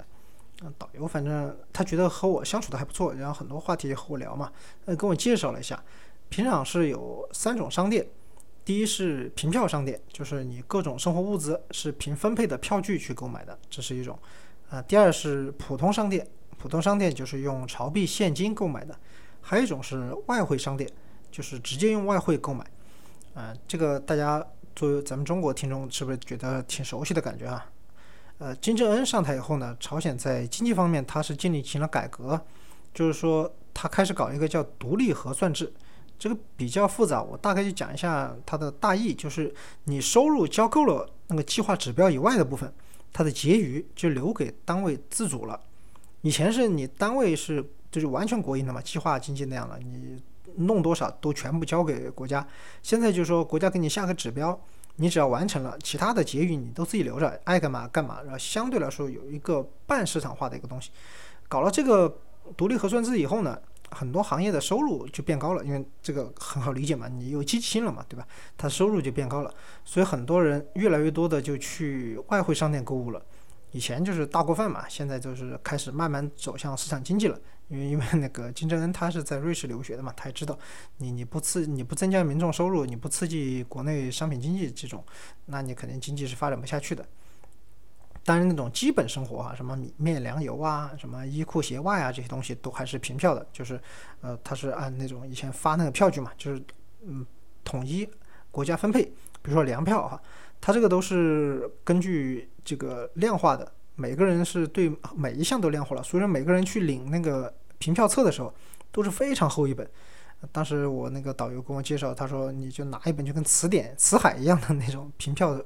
啊，导游反正他觉得和我相处的还不错，然后很多话题和我聊嘛，呃，跟我介绍了一下，平壤是有三种商店。第一是凭票商店，就是你各种生活物资是凭分配的票据去购买的，这是一种。啊，第二是普通商店，普通商店就是用朝币现金购买的。还有一种是外汇商店，就是直接用外汇购买。嗯，这个大家作为咱们中国听众，是不是觉得挺熟悉的感觉啊？呃，金正恩上台以后呢，朝鲜在经济方面他是建立起了改革，就是说他开始搞一个叫独立核算制。这个比较复杂，我大概就讲一下它的大意，就是你收入交够了那个计划指标以外的部分，它的结余就留给单位自主了。以前是你单位是就是完全国营的嘛，计划经济那样的，你弄多少都全部交给国家。现在就是说国家给你下个指标，你只要完成了，其他的结余你都自己留着，爱干嘛干嘛。然后相对来说有一个半市场化的一个东西。搞了这个独立核算制以后呢？很多行业的收入就变高了，因为这个很好理解嘛，你有积极性了嘛，对吧？它收入就变高了，所以很多人越来越多的就去外汇商店购物了。以前就是大锅饭嘛，现在就是开始慢慢走向市场经济了。因为因为那个金正恩他是在瑞士留学的嘛，他也知道你你不刺你不增加民众收入，你不刺激国内商品经济这种，那你肯定经济是发展不下去的。当然，那种基本生活啊，什么米面粮油啊，什么衣裤鞋袜啊，这些东西都还是凭票的，就是，呃，他是按那种以前发那个票据嘛，就是，嗯，统一国家分配。比如说粮票哈，它这个都是根据这个量化的，每个人是对每一项都量化了，所以说每个人去领那个凭票册的时候都是非常厚一本。当时我那个导游跟我介绍，他说你就拿一本就跟词典、词海一样的那种凭票的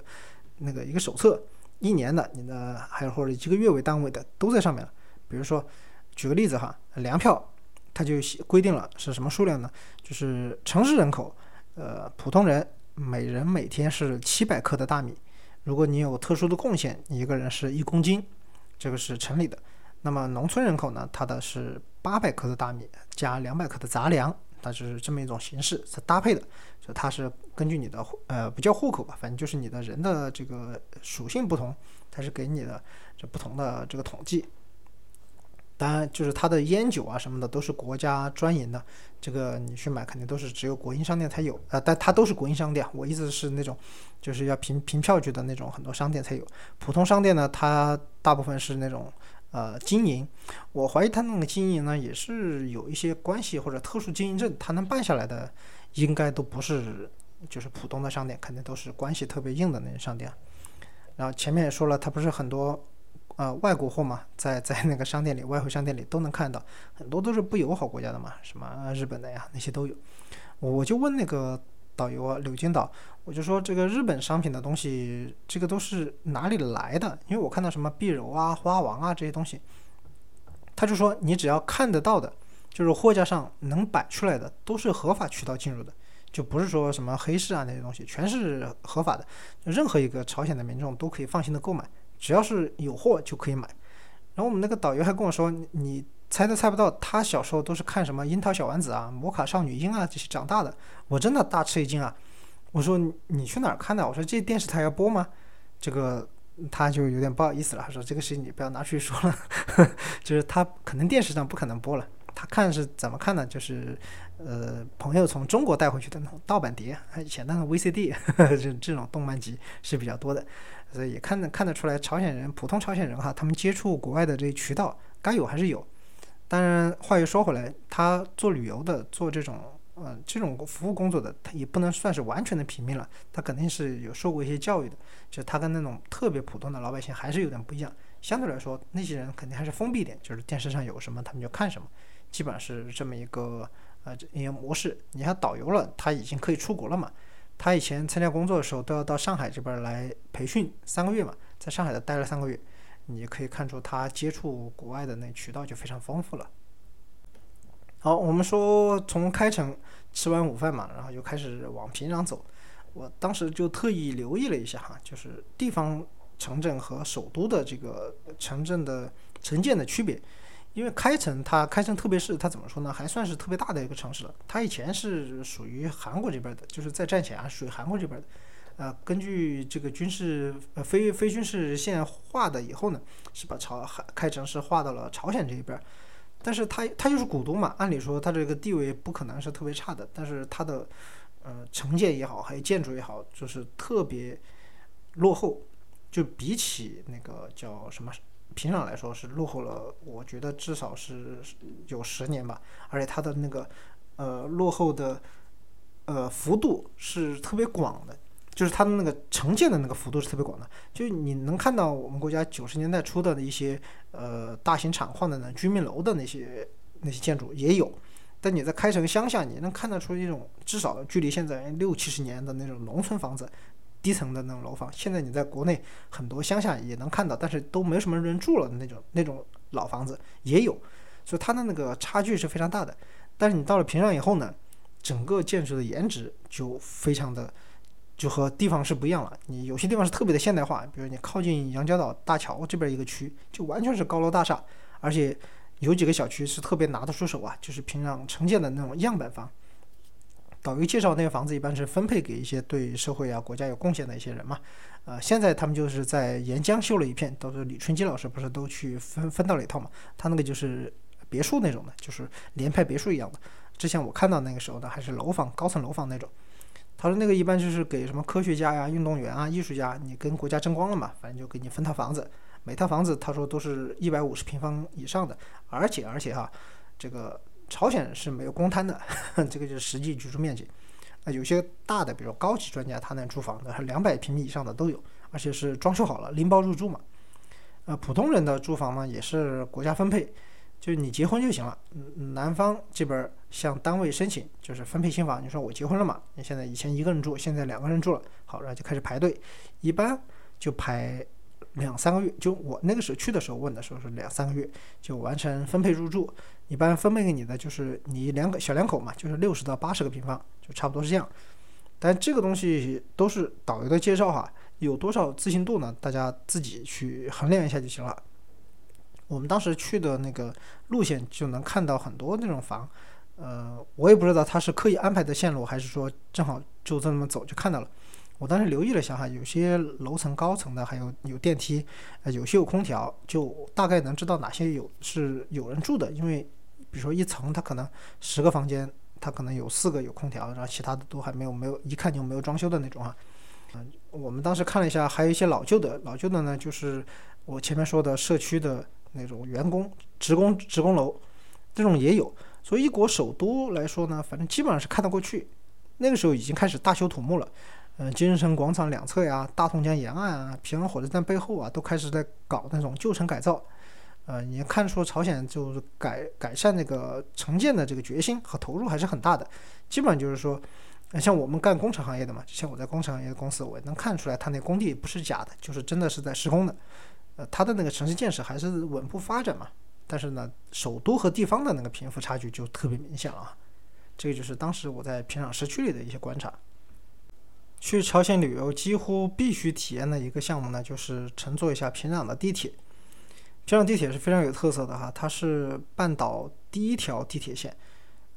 那个一个手册。一年的，你的还有或者一个月为单位的都在上面了。比如说，举个例子哈，粮票它就规定了是什么数量呢？就是城市人口，呃，普通人每人每天是七百克的大米。如果你有特殊的贡献，你一个人是一公斤，这个是城里的。那么农村人口呢，它的是八百克的大米加两百克的杂粮。它就是这么一种形式是搭配的，就它是根据你的呃不叫户口吧，反正就是你的人的这个属性不同，它是给你的这不同的这个统计。当然，就是它的烟酒啊什么的都是国家专营的，这个你去买肯定都是只有国营商店才有啊，但它都是国营商店。我意思是那种就是要凭凭票据的那种很多商店才有，普通商店呢，它大部分是那种。呃，经营，我怀疑他那个经营呢，也是有一些关系或者特殊经营证，他能办下来的，应该都不是就是普通的商店，肯定都是关系特别硬的那些商店。然后前面也说了，他不是很多呃外国货嘛，在在那个商店里，外汇商店里都能看到，很多都是不友好国家的嘛，什么日本的呀那些都有。我就问那个导游啊，柳金岛，我就说这个日本商品的东西，这个都是哪里来的？因为我看到什么碧柔啊、花王啊这些东西，他就说你只要看得到的，就是货架上能摆出来的，都是合法渠道进入的。就不是说什么黑市啊那些东西，全是合法的，任何一个朝鲜的民众都可以放心的购买，只要是有货就可以买。然后我们那个导游还跟我说，你猜都猜不到，他小时候都是看什么《樱桃小丸子》啊、《魔卡少女樱》啊这些长大的。我真的大吃一惊啊！我说你去哪儿看的？我说这电视台要播吗？这个他就有点不好意思了，说这个事情你不要拿出去说了，就是他可能电视上不可能播了。他看是怎么看呢？就是，呃，朋友从中国带回去的那种盗版碟，以前那种 VCD，这这种动漫集是比较多的，所以也看得看得出来，朝鲜人普通朝鲜人哈，他们接触国外的这些渠道该有还是有。当然，话又说回来，他做旅游的，做这种呃这种服务工作的，他也不能算是完全的平民了，他肯定是有受过一些教育的，就他跟那种特别普通的老百姓还是有点不一样。相对来说，那些人肯定还是封闭一点，就是电视上有什么他们就看什么。基本上是这么一个呃营业模式。你看导游了，他已经可以出国了嘛？他以前参加工作的时候都要到上海这边来培训三个月嘛，在上海的待了三个月，你也可以看出他接触国外的那渠道就非常丰富了。好，我们说从开城吃完午饭嘛，然后就开始往平壤走。我当时就特意留意了一下哈，就是地方城镇和首都的这个城镇的城建的区别。因为开城，它开城特别是它怎么说呢，还算是特别大的一个城市了。它以前是属于韩国这边的，就是在战前啊，属于韩国这边的。呃，根据这个军事呃非非军事线划的以后呢，是把朝开城是划到了朝鲜这一边。但是它它就是古都嘛，按理说它这个地位不可能是特别差的。但是它的呃城建也好，还有建筑也好，就是特别落后，就比起那个叫什么？平壤来说是落后了，我觉得至少是有十年吧，而且它的那个呃落后的呃幅度是特别广的，就是它的那个城建的那个幅度是特别广的，就是你能看到我们国家九十年代初的一些呃大型厂矿的那居民楼的那些那些建筑也有，但你在开城乡下，你能看得出一种至少距离现在六七十年的那种农村房子。低层的那种楼房，现在你在国内很多乡下也能看到，但是都没什么人住了的那种那种老房子也有，所以它的那个差距是非常大的。但是你到了平壤以后呢，整个建筑的颜值就非常的就和地方是不一样了。你有些地方是特别的现代化，比如你靠近杨家岛大桥这边一个区，就完全是高楼大厦，而且有几个小区是特别拿得出手啊，就是平壤城建的那种样板房。导游介绍那个房子一般是分配给一些对社会啊、国家有贡献的一些人嘛。呃，现在他们就是在沿江修了一片，到时候李春基老师不是都去分分到了一套嘛？他那个就是别墅那种的，就是联排别墅一样的。之前我看到那个时候的还是楼房、高层楼房那种。他说那个一般就是给什么科学家呀、运动员啊、艺术家，你跟国家争光了嘛，反正就给你分套房子。每套房子他说都是一百五十平方以上的，而且而且哈，这个。朝鲜是没有公摊的，这个就是实际居住面积。啊，有些大的，比如高级专家，他那住房的，两百平米以上的都有，而且是装修好了，拎包入住嘛。呃，普通人的住房呢，也是国家分配，就是你结婚就行了。男方这边向单位申请，就是分配新房。你说我结婚了嘛？你现在以前一个人住，现在两个人住了，好，然后就开始排队，一般就排。两三个月，就我那个时候去的时候问的时候是两三个月就完成分配入住。一般分配给你的就是你两个小两口嘛，就是六十到八十个平方，就差不多是这样。但这个东西都是导游的介绍哈，有多少自信度呢？大家自己去衡量一下就行了。我们当时去的那个路线就能看到很多那种房，呃，我也不知道他是刻意安排的线路，还是说正好就这么走就看到了。我当时留意了一下哈，有些楼层高层的还有有电梯，呃，有些有空调，就大概能知道哪些有是有人住的。因为比如说一层它可能十个房间，它可能有四个有空调，然后其他的都还没有没有，一看就没有装修的那种哈。嗯，我们当时看了一下，还有一些老旧的，老旧的呢就是我前面说的社区的那种员工职工职工楼，这种也有。所以一国首都来说呢，反正基本上是看得过去。那个时候已经开始大修土木了。呃，金日成广场两侧呀，大同江沿岸啊，平壤火车站背后啊，都开始在搞那种旧城改造。呃，你看出朝鲜就是改改善那个城建的这个决心和投入还是很大的。基本上就是说，像我们干工程行业的嘛，像我在工程行业的公司，我能看出来他那工地不是假的，就是真的是在施工的。呃，他的那个城市建设还是稳步发展嘛。但是呢，首都和地方的那个贫富差距就特别明显了。这个就是当时我在平壤市区里的一些观察。去朝鲜旅游几乎必须体验的一个项目呢，就是乘坐一下平壤的地铁。平壤地铁是非常有特色的哈，它是半岛第一条地铁线，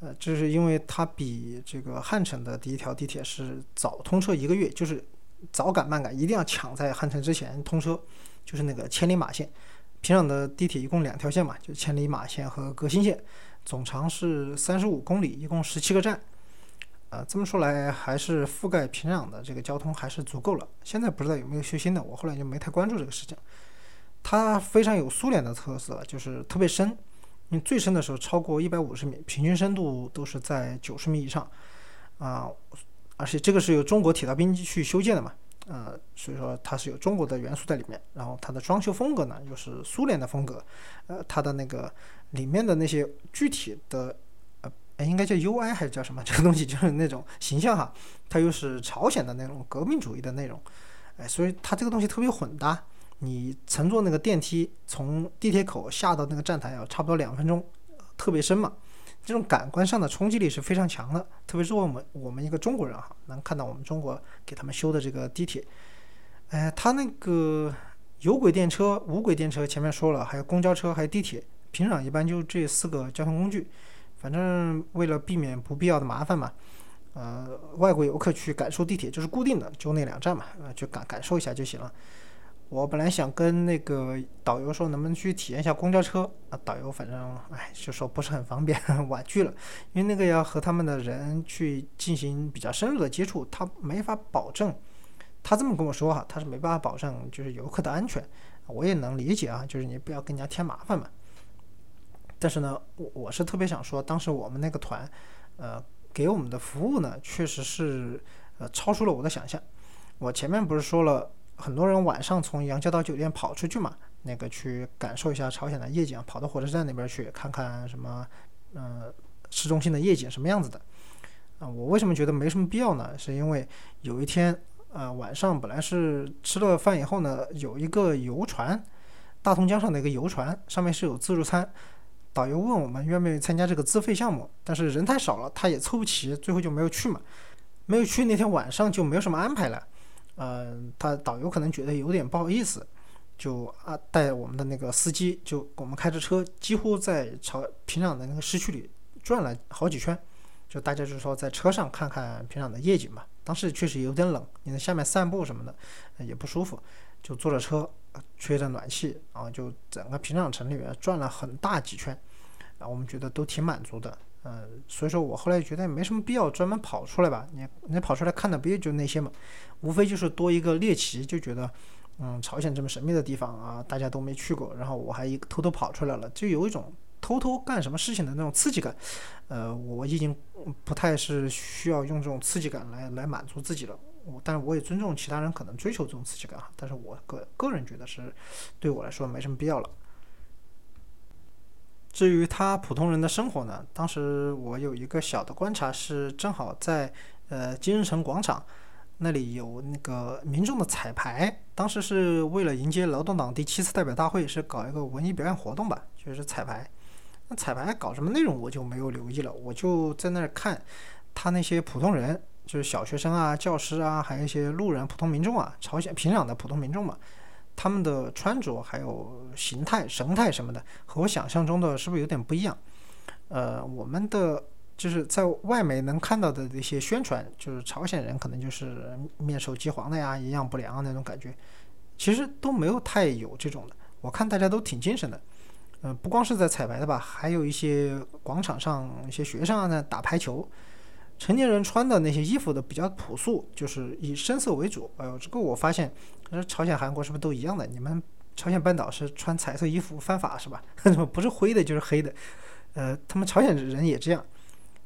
呃，这是因为它比这个汉城的第一条地铁是早通车一个月，就是早赶慢赶，一定要抢在汉城之前通车，就是那个千里马线。平壤的地铁一共两条线嘛，就千里马线和革新线，总长是三十五公里，一共十七个站，呃，这么说来还是覆盖平壤的这个交通还是足够了。现在不知道有没有修新的，我后来就没太关注这个事情。它非常有苏联的特色，就是特别深，因为最深的时候超过一百五十米，平均深度都是在九十米以上，啊，而且这个是由中国铁道兵去修建的嘛，呃，所以说它是有中国的元素在里面，然后它的装修风格呢又是苏联的风格，呃，它的那个里面的那些具体的，呃，应该叫 UI 还是叫什么？这个东西就是那种形象哈，它又是朝鲜的那种革命主义的内容，哎，所以它这个东西特别混搭。你乘坐那个电梯从地铁口下到那个站台要差不多两分钟，特别深嘛，这种感官上的冲击力是非常强的。特别是我们我们一个中国人哈，能看到我们中国给他们修的这个地铁，哎，他那个有轨电车、无轨电车前面说了，还有公交车，还有地铁，平常一般就这四个交通工具。反正为了避免不必要的麻烦嘛，呃，外国游客去感受地铁就是固定的，就那两站嘛，呃，就感感受一下就行了。我本来想跟那个导游说，能不能去体验一下公交车啊？导游反正哎，就说不是很方便，婉拒了。因为那个要和他们的人去进行比较深入的接触，他没法保证。他这么跟我说哈，他是没办法保证就是游客的安全。我也能理解啊，就是你不要跟人家添麻烦嘛。但是呢，我我是特别想说，当时我们那个团，呃，给我们的服务呢，确实是呃超出了我的想象。我前面不是说了？很多人晚上从杨家岛酒店跑出去嘛，那个去感受一下朝鲜的夜景，跑到火车站那边去看看什么，呃，市中心的夜景什么样子的。啊，我为什么觉得没什么必要呢？是因为有一天，呃，晚上本来是吃了饭以后呢，有一个游船，大同江上的一个游船，上面是有自助餐。导游问我们愿不愿意参加这个自费项目，但是人太少了，他也凑不齐，最后就没有去嘛。没有去那天晚上就没有什么安排了。嗯，他导游可能觉得有点不好意思，就啊带我们的那个司机，就我们开着车，几乎在朝平壤的那个市区里转了好几圈，就大家就说在车上看看平壤的夜景嘛。当时确实有点冷，你在下面散步什么的也不舒服，就坐着车吹着暖气，然后就整个平壤城里面转了很大几圈，啊，我们觉得都挺满足的。嗯，所以说我后来觉得没什么必要专门跑出来吧，你你跑出来看的不也就那些嘛，无非就是多一个猎奇，就觉得，嗯，朝鲜这么神秘的地方啊，大家都没去过，然后我还一偷偷跑出来了，就有一种偷偷干什么事情的那种刺激感，呃，我已经不太是需要用这种刺激感来来满足自己了，我但是我也尊重其他人可能追求这种刺激感哈，但是我个个人觉得是对我来说没什么必要了。至于他普通人的生活呢？当时我有一个小的观察是，正好在呃金日成广场那里有那个民众的彩排，当时是为了迎接劳动党第七次代表大会，是搞一个文艺表演活动吧，就是彩排。那彩排搞什么内容我就没有留意了，我就在那儿看他那些普通人，就是小学生啊、教师啊，还有一些路人、普通民众啊，朝鲜平壤的普通民众嘛。他们的穿着还有形态、神态什么的，和我想象中的是不是有点不一样？呃，我们的就是在外媒能看到的一些宣传，就是朝鲜人可能就是面瘦肌黄的呀，营养不良那种感觉，其实都没有太有这种的。我看大家都挺精神的，呃，不光是在彩排的吧，还有一些广场上一些学生啊在打排球。成年人穿的那些衣服的比较朴素，就是以深色为主。哎呦，这个我发现，朝鲜、韩国是不是都一样的？你们朝鲜半岛是穿彩色衣服犯法是吧？不是灰的就是黑的。呃，他们朝鲜人也这样。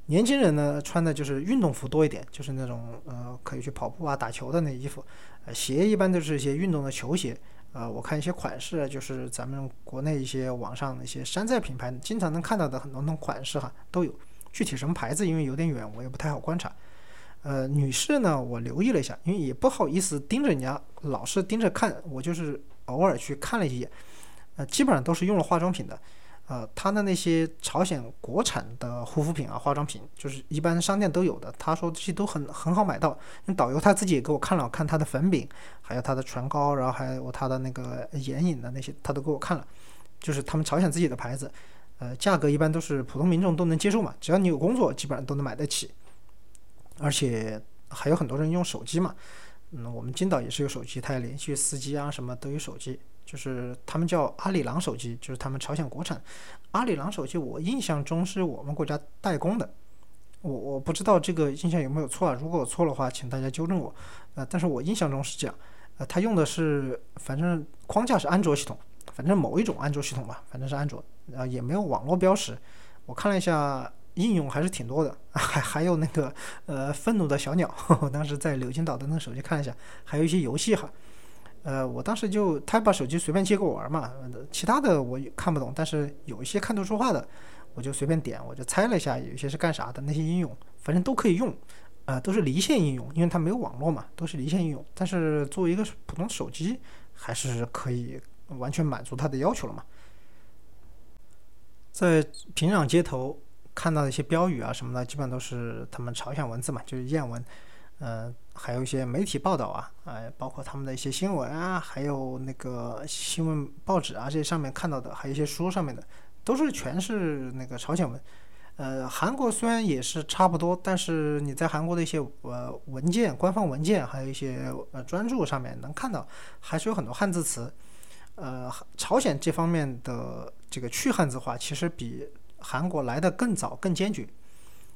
年轻人呢穿的就是运动服多一点，就是那种呃可以去跑步啊、打球的那衣服。呃，鞋一般都是一些运动的球鞋。呃，我看一些款式，就是咱们国内一些网上一些山寨品牌经常能看到的很多那种款式哈，都有。具体什么牌子，因为有点远，我也不太好观察。呃，女士呢，我留意了一下，因为也不好意思盯着人家，老是盯着看，我就是偶尔去看了一眼。呃，基本上都是用了化妆品的。呃，他的那些朝鲜国产的护肤品啊、化妆品，就是一般商店都有的。他说这些都很很好买到。那导游他自己也给我看了，看他的粉饼，还有他的唇膏，然后还有他的那个眼影的那些，他都给我看了。就是他们朝鲜自己的牌子，呃，价格一般都是普通民众都能接受嘛，只要你有工作，基本上都能买得起。而且还有很多人用手机嘛，嗯，我们金岛也是有手机，他也连续司机啊什么都有手机。就是他们叫阿里郎手机，就是他们朝鲜国产。阿里郎手机，我印象中是我们国家代工的，我我不知道这个印象有没有错啊？如果错的话，请大家纠正我。呃，但是我印象中是这样。呃，它用的是，反正框架是安卓系统，反正某一种安卓系统吧，反正是安卓，呃，也没有网络标识。我看了一下，应用还是挺多的，还还有那个呃愤怒的小鸟，我当时在柳金岛的那个手机看了一下，还有一些游戏哈。呃，我当时就他把手机随便借给我玩嘛，其他的我看不懂，但是有一些看图说话的，我就随便点，我就猜了一下，有一些是干啥的那些应用，反正都可以用，啊，都是离线应用，因为它没有网络嘛，都是离线应用。但是作为一个普通手机，还是可以完全满足它的要求了嘛。在平壤街头看到的一些标语啊什么的，基本上都是他们朝鲜文字嘛，就是谚文。呃，还有一些媒体报道啊，呃，包括他们的一些新闻啊，还有那个新闻报纸啊，这些上面看到的，还有一些书上面的，都是全是那个朝鲜文。呃，韩国虽然也是差不多，但是你在韩国的一些呃文件、官方文件，还有一些呃专著上面能看到，还是有很多汉字词。呃，朝鲜这方面的这个去汉字化，其实比韩国来的更早、更坚决。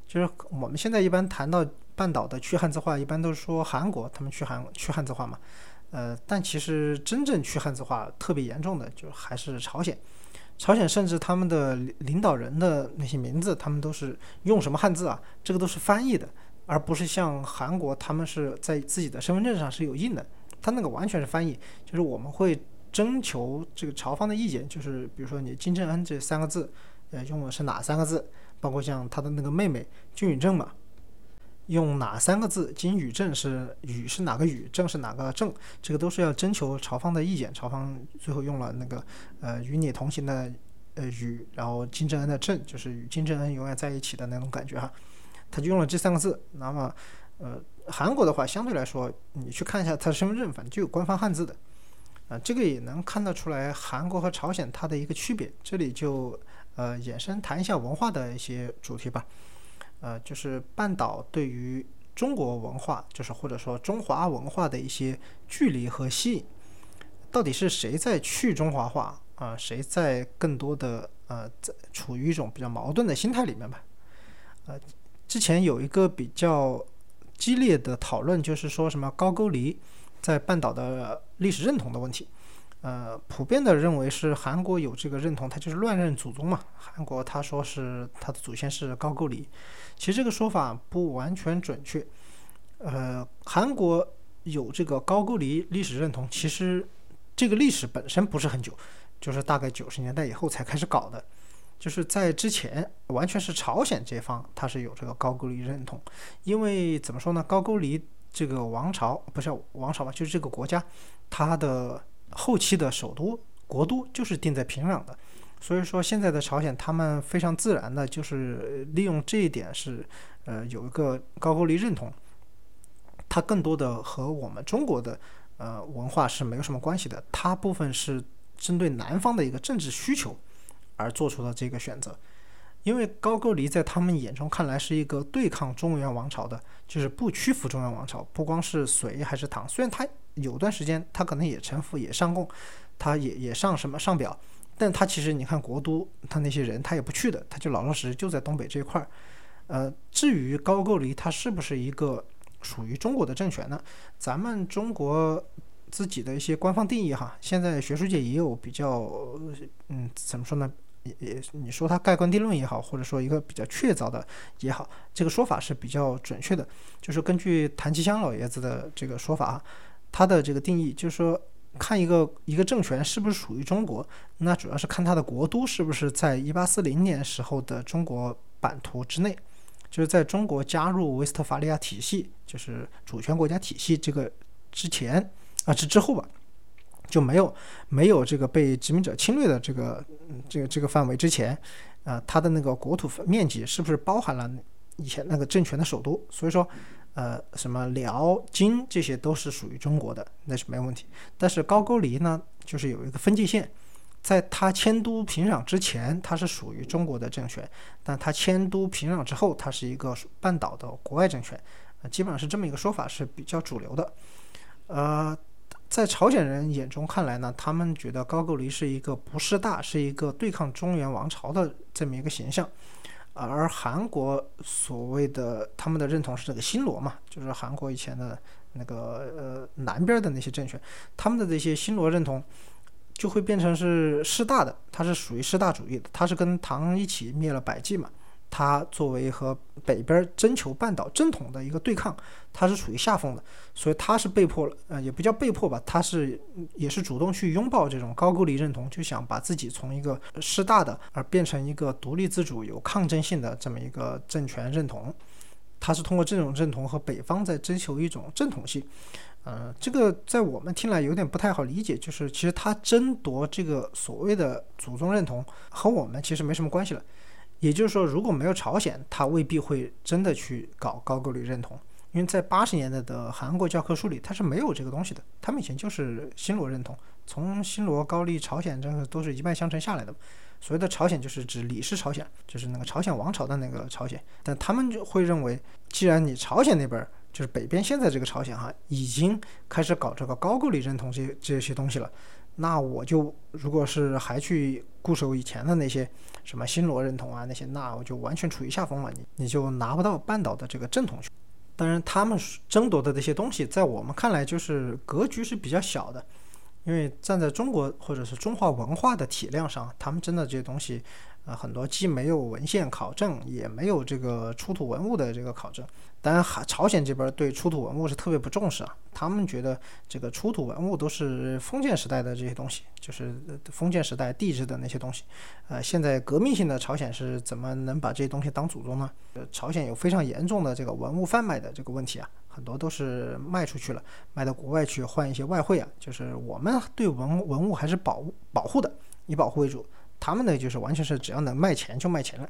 就是我们现在一般谈到。半岛的去汉字化一般都是说韩国他们去韩去汉字化嘛，呃，但其实真正去汉字化特别严重的就还是朝鲜，朝鲜甚至他们的领导人的那些名字，他们都是用什么汉字啊？这个都是翻译的，而不是像韩国他们是在自己的身份证上是有印的，他那个完全是翻译，就是我们会征求这个朝方的意见，就是比如说你金正恩这三个字，呃，用的是哪三个字？包括像他的那个妹妹金宇正嘛。用哪三个字？金宇正是宇是哪个宇？正是哪个正？这个都是要征求朝方的意见。朝方最后用了那个呃与你同行的呃宇，然后金正恩的正，就是与金正恩永远在一起的那种感觉哈。他就用了这三个字。那么呃韩国的话，相对来说，你去看一下他的身份证，反正就有官方汉字的。啊，这个也能看得出来韩国和朝鲜它的一个区别。这里就呃延伸谈一下文化的一些主题吧。呃，就是半岛对于中国文化，就是或者说中华文化的一些距离和吸引，到底是谁在去中华化啊？谁在更多的呃在处于一种比较矛盾的心态里面吧？呃，之前有一个比较激烈的讨论，就是说什么高句丽在半岛的历史认同的问题。呃，普遍的认为是韩国有这个认同，他就是乱认祖宗嘛。韩国他说是他的祖先是高句丽，其实这个说法不完全准确。呃，韩国有这个高句丽历史认同，其实这个历史本身不是很久，就是大概九十年代以后才开始搞的。就是在之前，完全是朝鲜这方他是有这个高句丽认同，因为怎么说呢，高句丽这个王朝不是王朝吧，就是这个国家，它的。后期的首都国都就是定在平壤的，所以说现在的朝鲜他们非常自然的就是利用这一点是，呃，有一个高句丽认同，它更多的和我们中国的呃文化是没有什么关系的，它部分是针对南方的一个政治需求而做出的这个选择，因为高句丽在他们眼中看来是一个对抗中原王朝的，就是不屈服中原王朝，不光是隋还是唐，虽然他。有段时间他可能也臣服也上贡，他也也上什么上表，但他其实你看国都他那些人他也不去的，他就老老实实就在东北这一块儿。呃，至于高句丽它是不是一个属于中国的政权呢？咱们中国自己的一些官方定义哈，现在学术界也有比较嗯怎么说呢也也你说它盖棺定论也好，或者说一个比较确凿的也好，这个说法是比较准确的。就是根据谭其骧老爷子的这个说法，他的这个定义就是说，看一个一个政权是不是属于中国，那主要是看它的国都是不是在一八四零年时候的中国版图之内，就是在中国加入威斯特伐利亚体系，就是主权国家体系这个之前啊之之后吧。就没有没有这个被殖民者侵略的这个这个这个范围之前，啊，它的那个国土面积是不是包含了以前那个政权的首都？所以说，呃，什么辽、金这些都是属于中国的，那是没问题。但是高句丽呢，就是有一个分界线，在它迁都平壤之前，它是属于中国的政权；但它迁都平壤之后，它是一个半岛的国外政权。啊，基本上是这么一个说法是比较主流的，呃。在朝鲜人眼中看来呢，他们觉得高句丽是一个不是大，是一个对抗中原王朝的这么一个形象，而韩国所谓的他们的认同是这个新罗嘛，就是韩国以前的那个呃南边的那些政权，他们的这些新罗认同就会变成是师大的，它是属于师大主义的，它是跟唐一起灭了百济嘛。它作为和北边征求半岛正统的一个对抗，它是处于下风的，所以它是被迫了，呃，也不叫被迫吧，它是也是主动去拥抱这种高句丽认同，就想把自己从一个师大的而变成一个独立自主、有抗争性的这么一个政权认同。它是通过这种认同和北方在追求一种正统性，呃，这个在我们听来有点不太好理解，就是其实他争夺这个所谓的祖宗认同和我们其实没什么关系了。也就是说，如果没有朝鲜，他未必会真的去搞高句丽认同，因为在八十年代的韩国教科书里，它是没有这个东西的。他们以前就是新罗认同，从新罗、高丽、朝鲜，这个都是一脉相承下来的。所谓的朝鲜，就是指李氏朝鲜，就是那个朝鲜王朝的那个朝鲜。但他们就会认为，既然你朝鲜那边就是北边现在这个朝鲜哈，已经开始搞这个高句丽认同这这些东西了。那我就如果是还去固守以前的那些什么新罗认同啊那些，那我就完全处于下风了，你你就拿不到半岛的这个正统权。当然，他们争夺的这些东西，在我们看来就是格局是比较小的，因为站在中国或者是中华文化的体量上，他们真的这些东西。啊，很多既没有文献考证，也没有这个出土文物的这个考证。当然，韩朝鲜这边对出土文物是特别不重视啊。他们觉得这个出土文物都是封建时代的这些东西，就是封建时代地质的那些东西。呃，现在革命性的朝鲜是怎么能把这些东西当祖宗呢？呃，朝鲜有非常严重的这个文物贩卖的这个问题啊，很多都是卖出去了，卖到国外去换一些外汇啊。就是我们对文文物还是保保护的，以保护为主。他们呢，就是完全是只要能卖钱就卖钱了。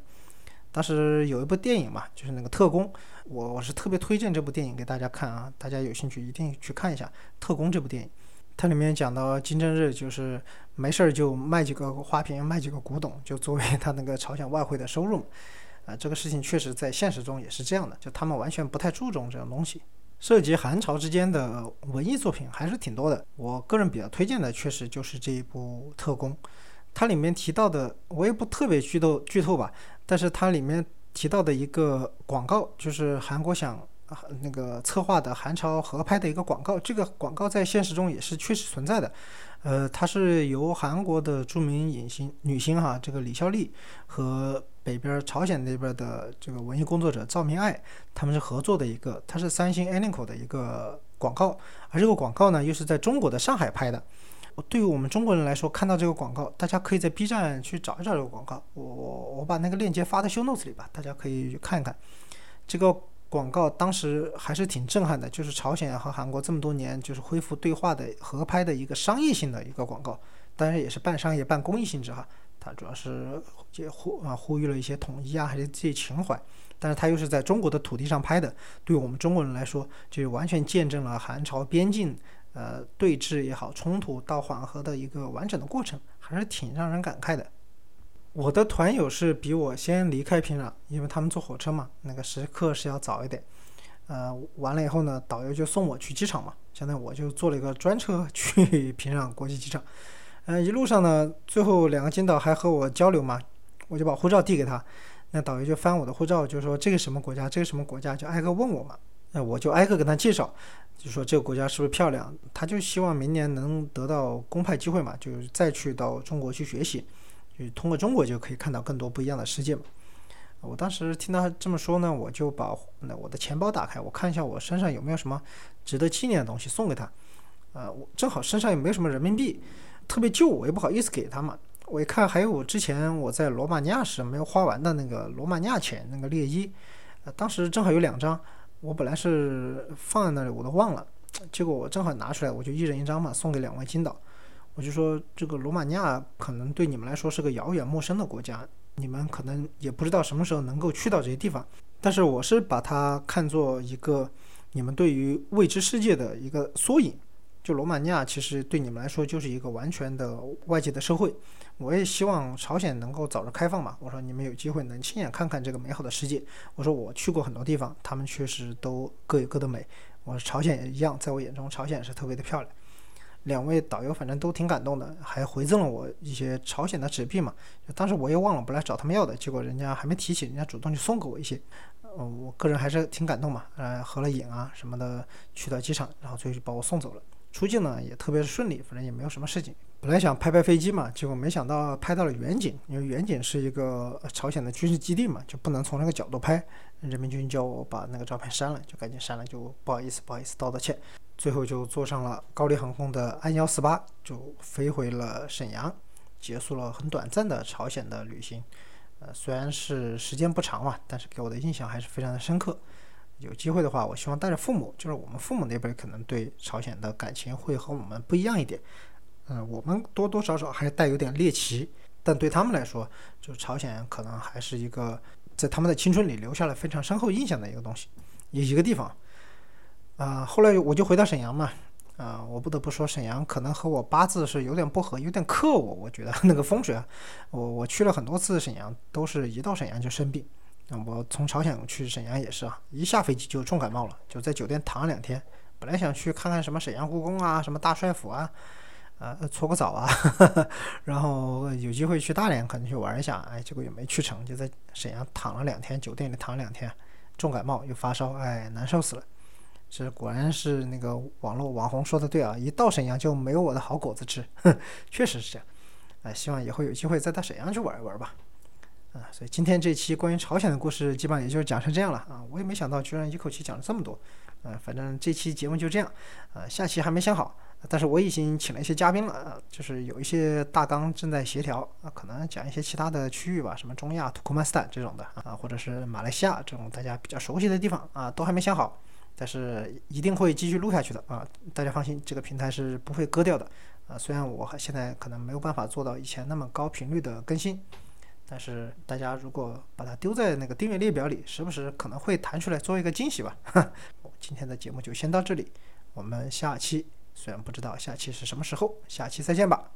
当时有一部电影嘛，就是那个特工，我我是特别推荐这部电影给大家看啊，大家有兴趣一定去看一下《特工》这部电影。它里面讲到金正日就是没事儿就卖几个花瓶，卖几个古董，就作为他那个朝鲜外汇的收入。啊，这个事情确实在现实中也是这样的，就他们完全不太注重这种东西。涉及韩朝之间的文艺作品还是挺多的，我个人比较推荐的确实就是这一部《特工》。它里面提到的，我也不特别剧透剧透吧，但是它里面提到的一个广告，就是韩国想那个策划的韩朝合拍的一个广告，这个广告在现实中也是确实存在的。呃，它是由韩国的著名影星女星哈，这个李孝利和北边朝鲜那边的这个文艺工作者赵明爱他们是合作的一个，它是三星 a n i c o 的一个广告，而这个广告呢又是在中国的上海拍的。对于我们中国人来说，看到这个广告，大家可以在 B 站去找一找这个广告。我我我把那个链接发在 Show Notes 里吧，大家可以去看一看。这个广告当时还是挺震撼的，就是朝鲜和韩国这么多年就是恢复对话的合拍的一个商业性的一个广告，当然也是半商业半公益性质哈。它主要是呼啊呼吁了一些统一啊，还是这些情怀。但是它又是在中国的土地上拍的，对我们中国人来说，就完全见证了韩朝边境。呃，对峙也好，冲突到缓和的一个完整的过程，还是挺让人感慨的。我的团友是比我先离开平壤，因为他们坐火车嘛，那个时刻是要早一点。呃，完了以后呢，导游就送我去机场嘛，相当于我就坐了一个专车去平壤国际机场。呃，一路上呢，最后两个金导还和我交流嘛，我就把护照递给他，那导游就翻我的护照，就说这个什么国家，这个什么国家，就挨个问我嘛。那我就挨个跟他介绍。就说这个国家是不是漂亮？他就希望明年能得到公派机会嘛，就是再去到中国去学习。就通过中国就可以看到更多不一样的世界嘛。我当时听他这么说呢，我就把那我的钱包打开，我看一下我身上有没有什么值得纪念的东西送给他。呃，我正好身上也没有什么人民币，特别旧，我也不好意思给他嘛。我一看还有我之前我在罗马尼亚时没有花完的那个罗马尼亚钱那个猎衣，呃，当时正好有两张，我本来是放在那里我都忘了，结果我正好拿出来，我就一人一张嘛，送给两位金导。我就说这个罗马尼亚可能对你们来说是个遥远陌生的国家。你们可能也不知道什么时候能够去到这些地方，但是我是把它看作一个你们对于未知世界的一个缩影。就罗马尼亚其实对你们来说就是一个完全的外界的社会。我也希望朝鲜能够早日开放嘛。我说你们有机会能亲眼看看这个美好的世界。我说我去过很多地方，他们确实都各有各的美。我说朝鲜也一样，在我眼中朝鲜是特别的漂亮。两位导游反正都挺感动的，还回赠了我一些朝鲜的纸币嘛。当时我也忘了，本来找他们要的，结果人家还没提起，人家主动就送给我一些。嗯，我个人还是挺感动嘛。呃，合了影啊什么的，去到机场，然后最后就把我送走了。出境呢也特别顺利，反正也没有什么事情。本来想拍拍飞机嘛，结果没想到拍到了远景，因为远景是一个朝鲜的军事基地嘛，就不能从那个角度拍。人民军叫我把那个照片删了，就赶紧删了，就不好意思，不好意思，道道歉。最后就坐上了高丽航空的安幺四八，就飞回了沈阳，结束了很短暂的朝鲜的旅行。呃，虽然是时间不长嘛，但是给我的印象还是非常的深刻。有机会的话，我希望带着父母，就是我们父母那辈可能对朝鲜的感情会和我们不一样一点。嗯，我们多多少少还是带有点猎奇，但对他们来说，就朝鲜可能还是一个在他们的青春里留下了非常深厚印象的一个东西，一一个地方。啊，后来我就回到沈阳嘛，啊，我不得不说沈阳可能和我八字是有点不合，有点克我。我觉得 那个风水啊，我我去了很多次沈阳，都是一到沈阳就生病。我从朝鲜去沈阳也是啊，一下飞机就重感冒了，就在酒店躺了两天。本来想去看看什么沈阳故宫啊，什么大帅府啊，呃，搓个澡啊，然后有机会去大连可能去玩一下，哎，结果也没去成，就在沈阳躺了两天，酒店里躺两天，重感冒又发烧，哎，难受死了。这果然是那个网络网红说的对啊，一到沈阳就没有我的好果子吃，确实是这样。哎，希望以后有机会再到沈阳去玩一玩吧。啊，所以今天这期关于朝鲜的故事基本上也就讲成这样了啊，我也没想到居然一口气讲了这么多。呃，反正这期节目就这样，呃，下期还没想好，但是我已经请了一些嘉宾了，啊就是有一些大纲正在协调啊，可能讲一些其他的区域吧，什么中亚、土库曼斯坦这种的啊，或者是马来西亚这种大家比较熟悉的地方啊，都还没想好。但是一定会继续录下去的啊！大家放心，这个平台是不会割掉的啊。虽然我还现在可能没有办法做到以前那么高频率的更新，但是大家如果把它丢在那个订阅列表里，时不时可能会弹出来做一个惊喜吧。哈，今天的节目就先到这里，我们下期虽然不知道下期是什么时候，下期再见吧。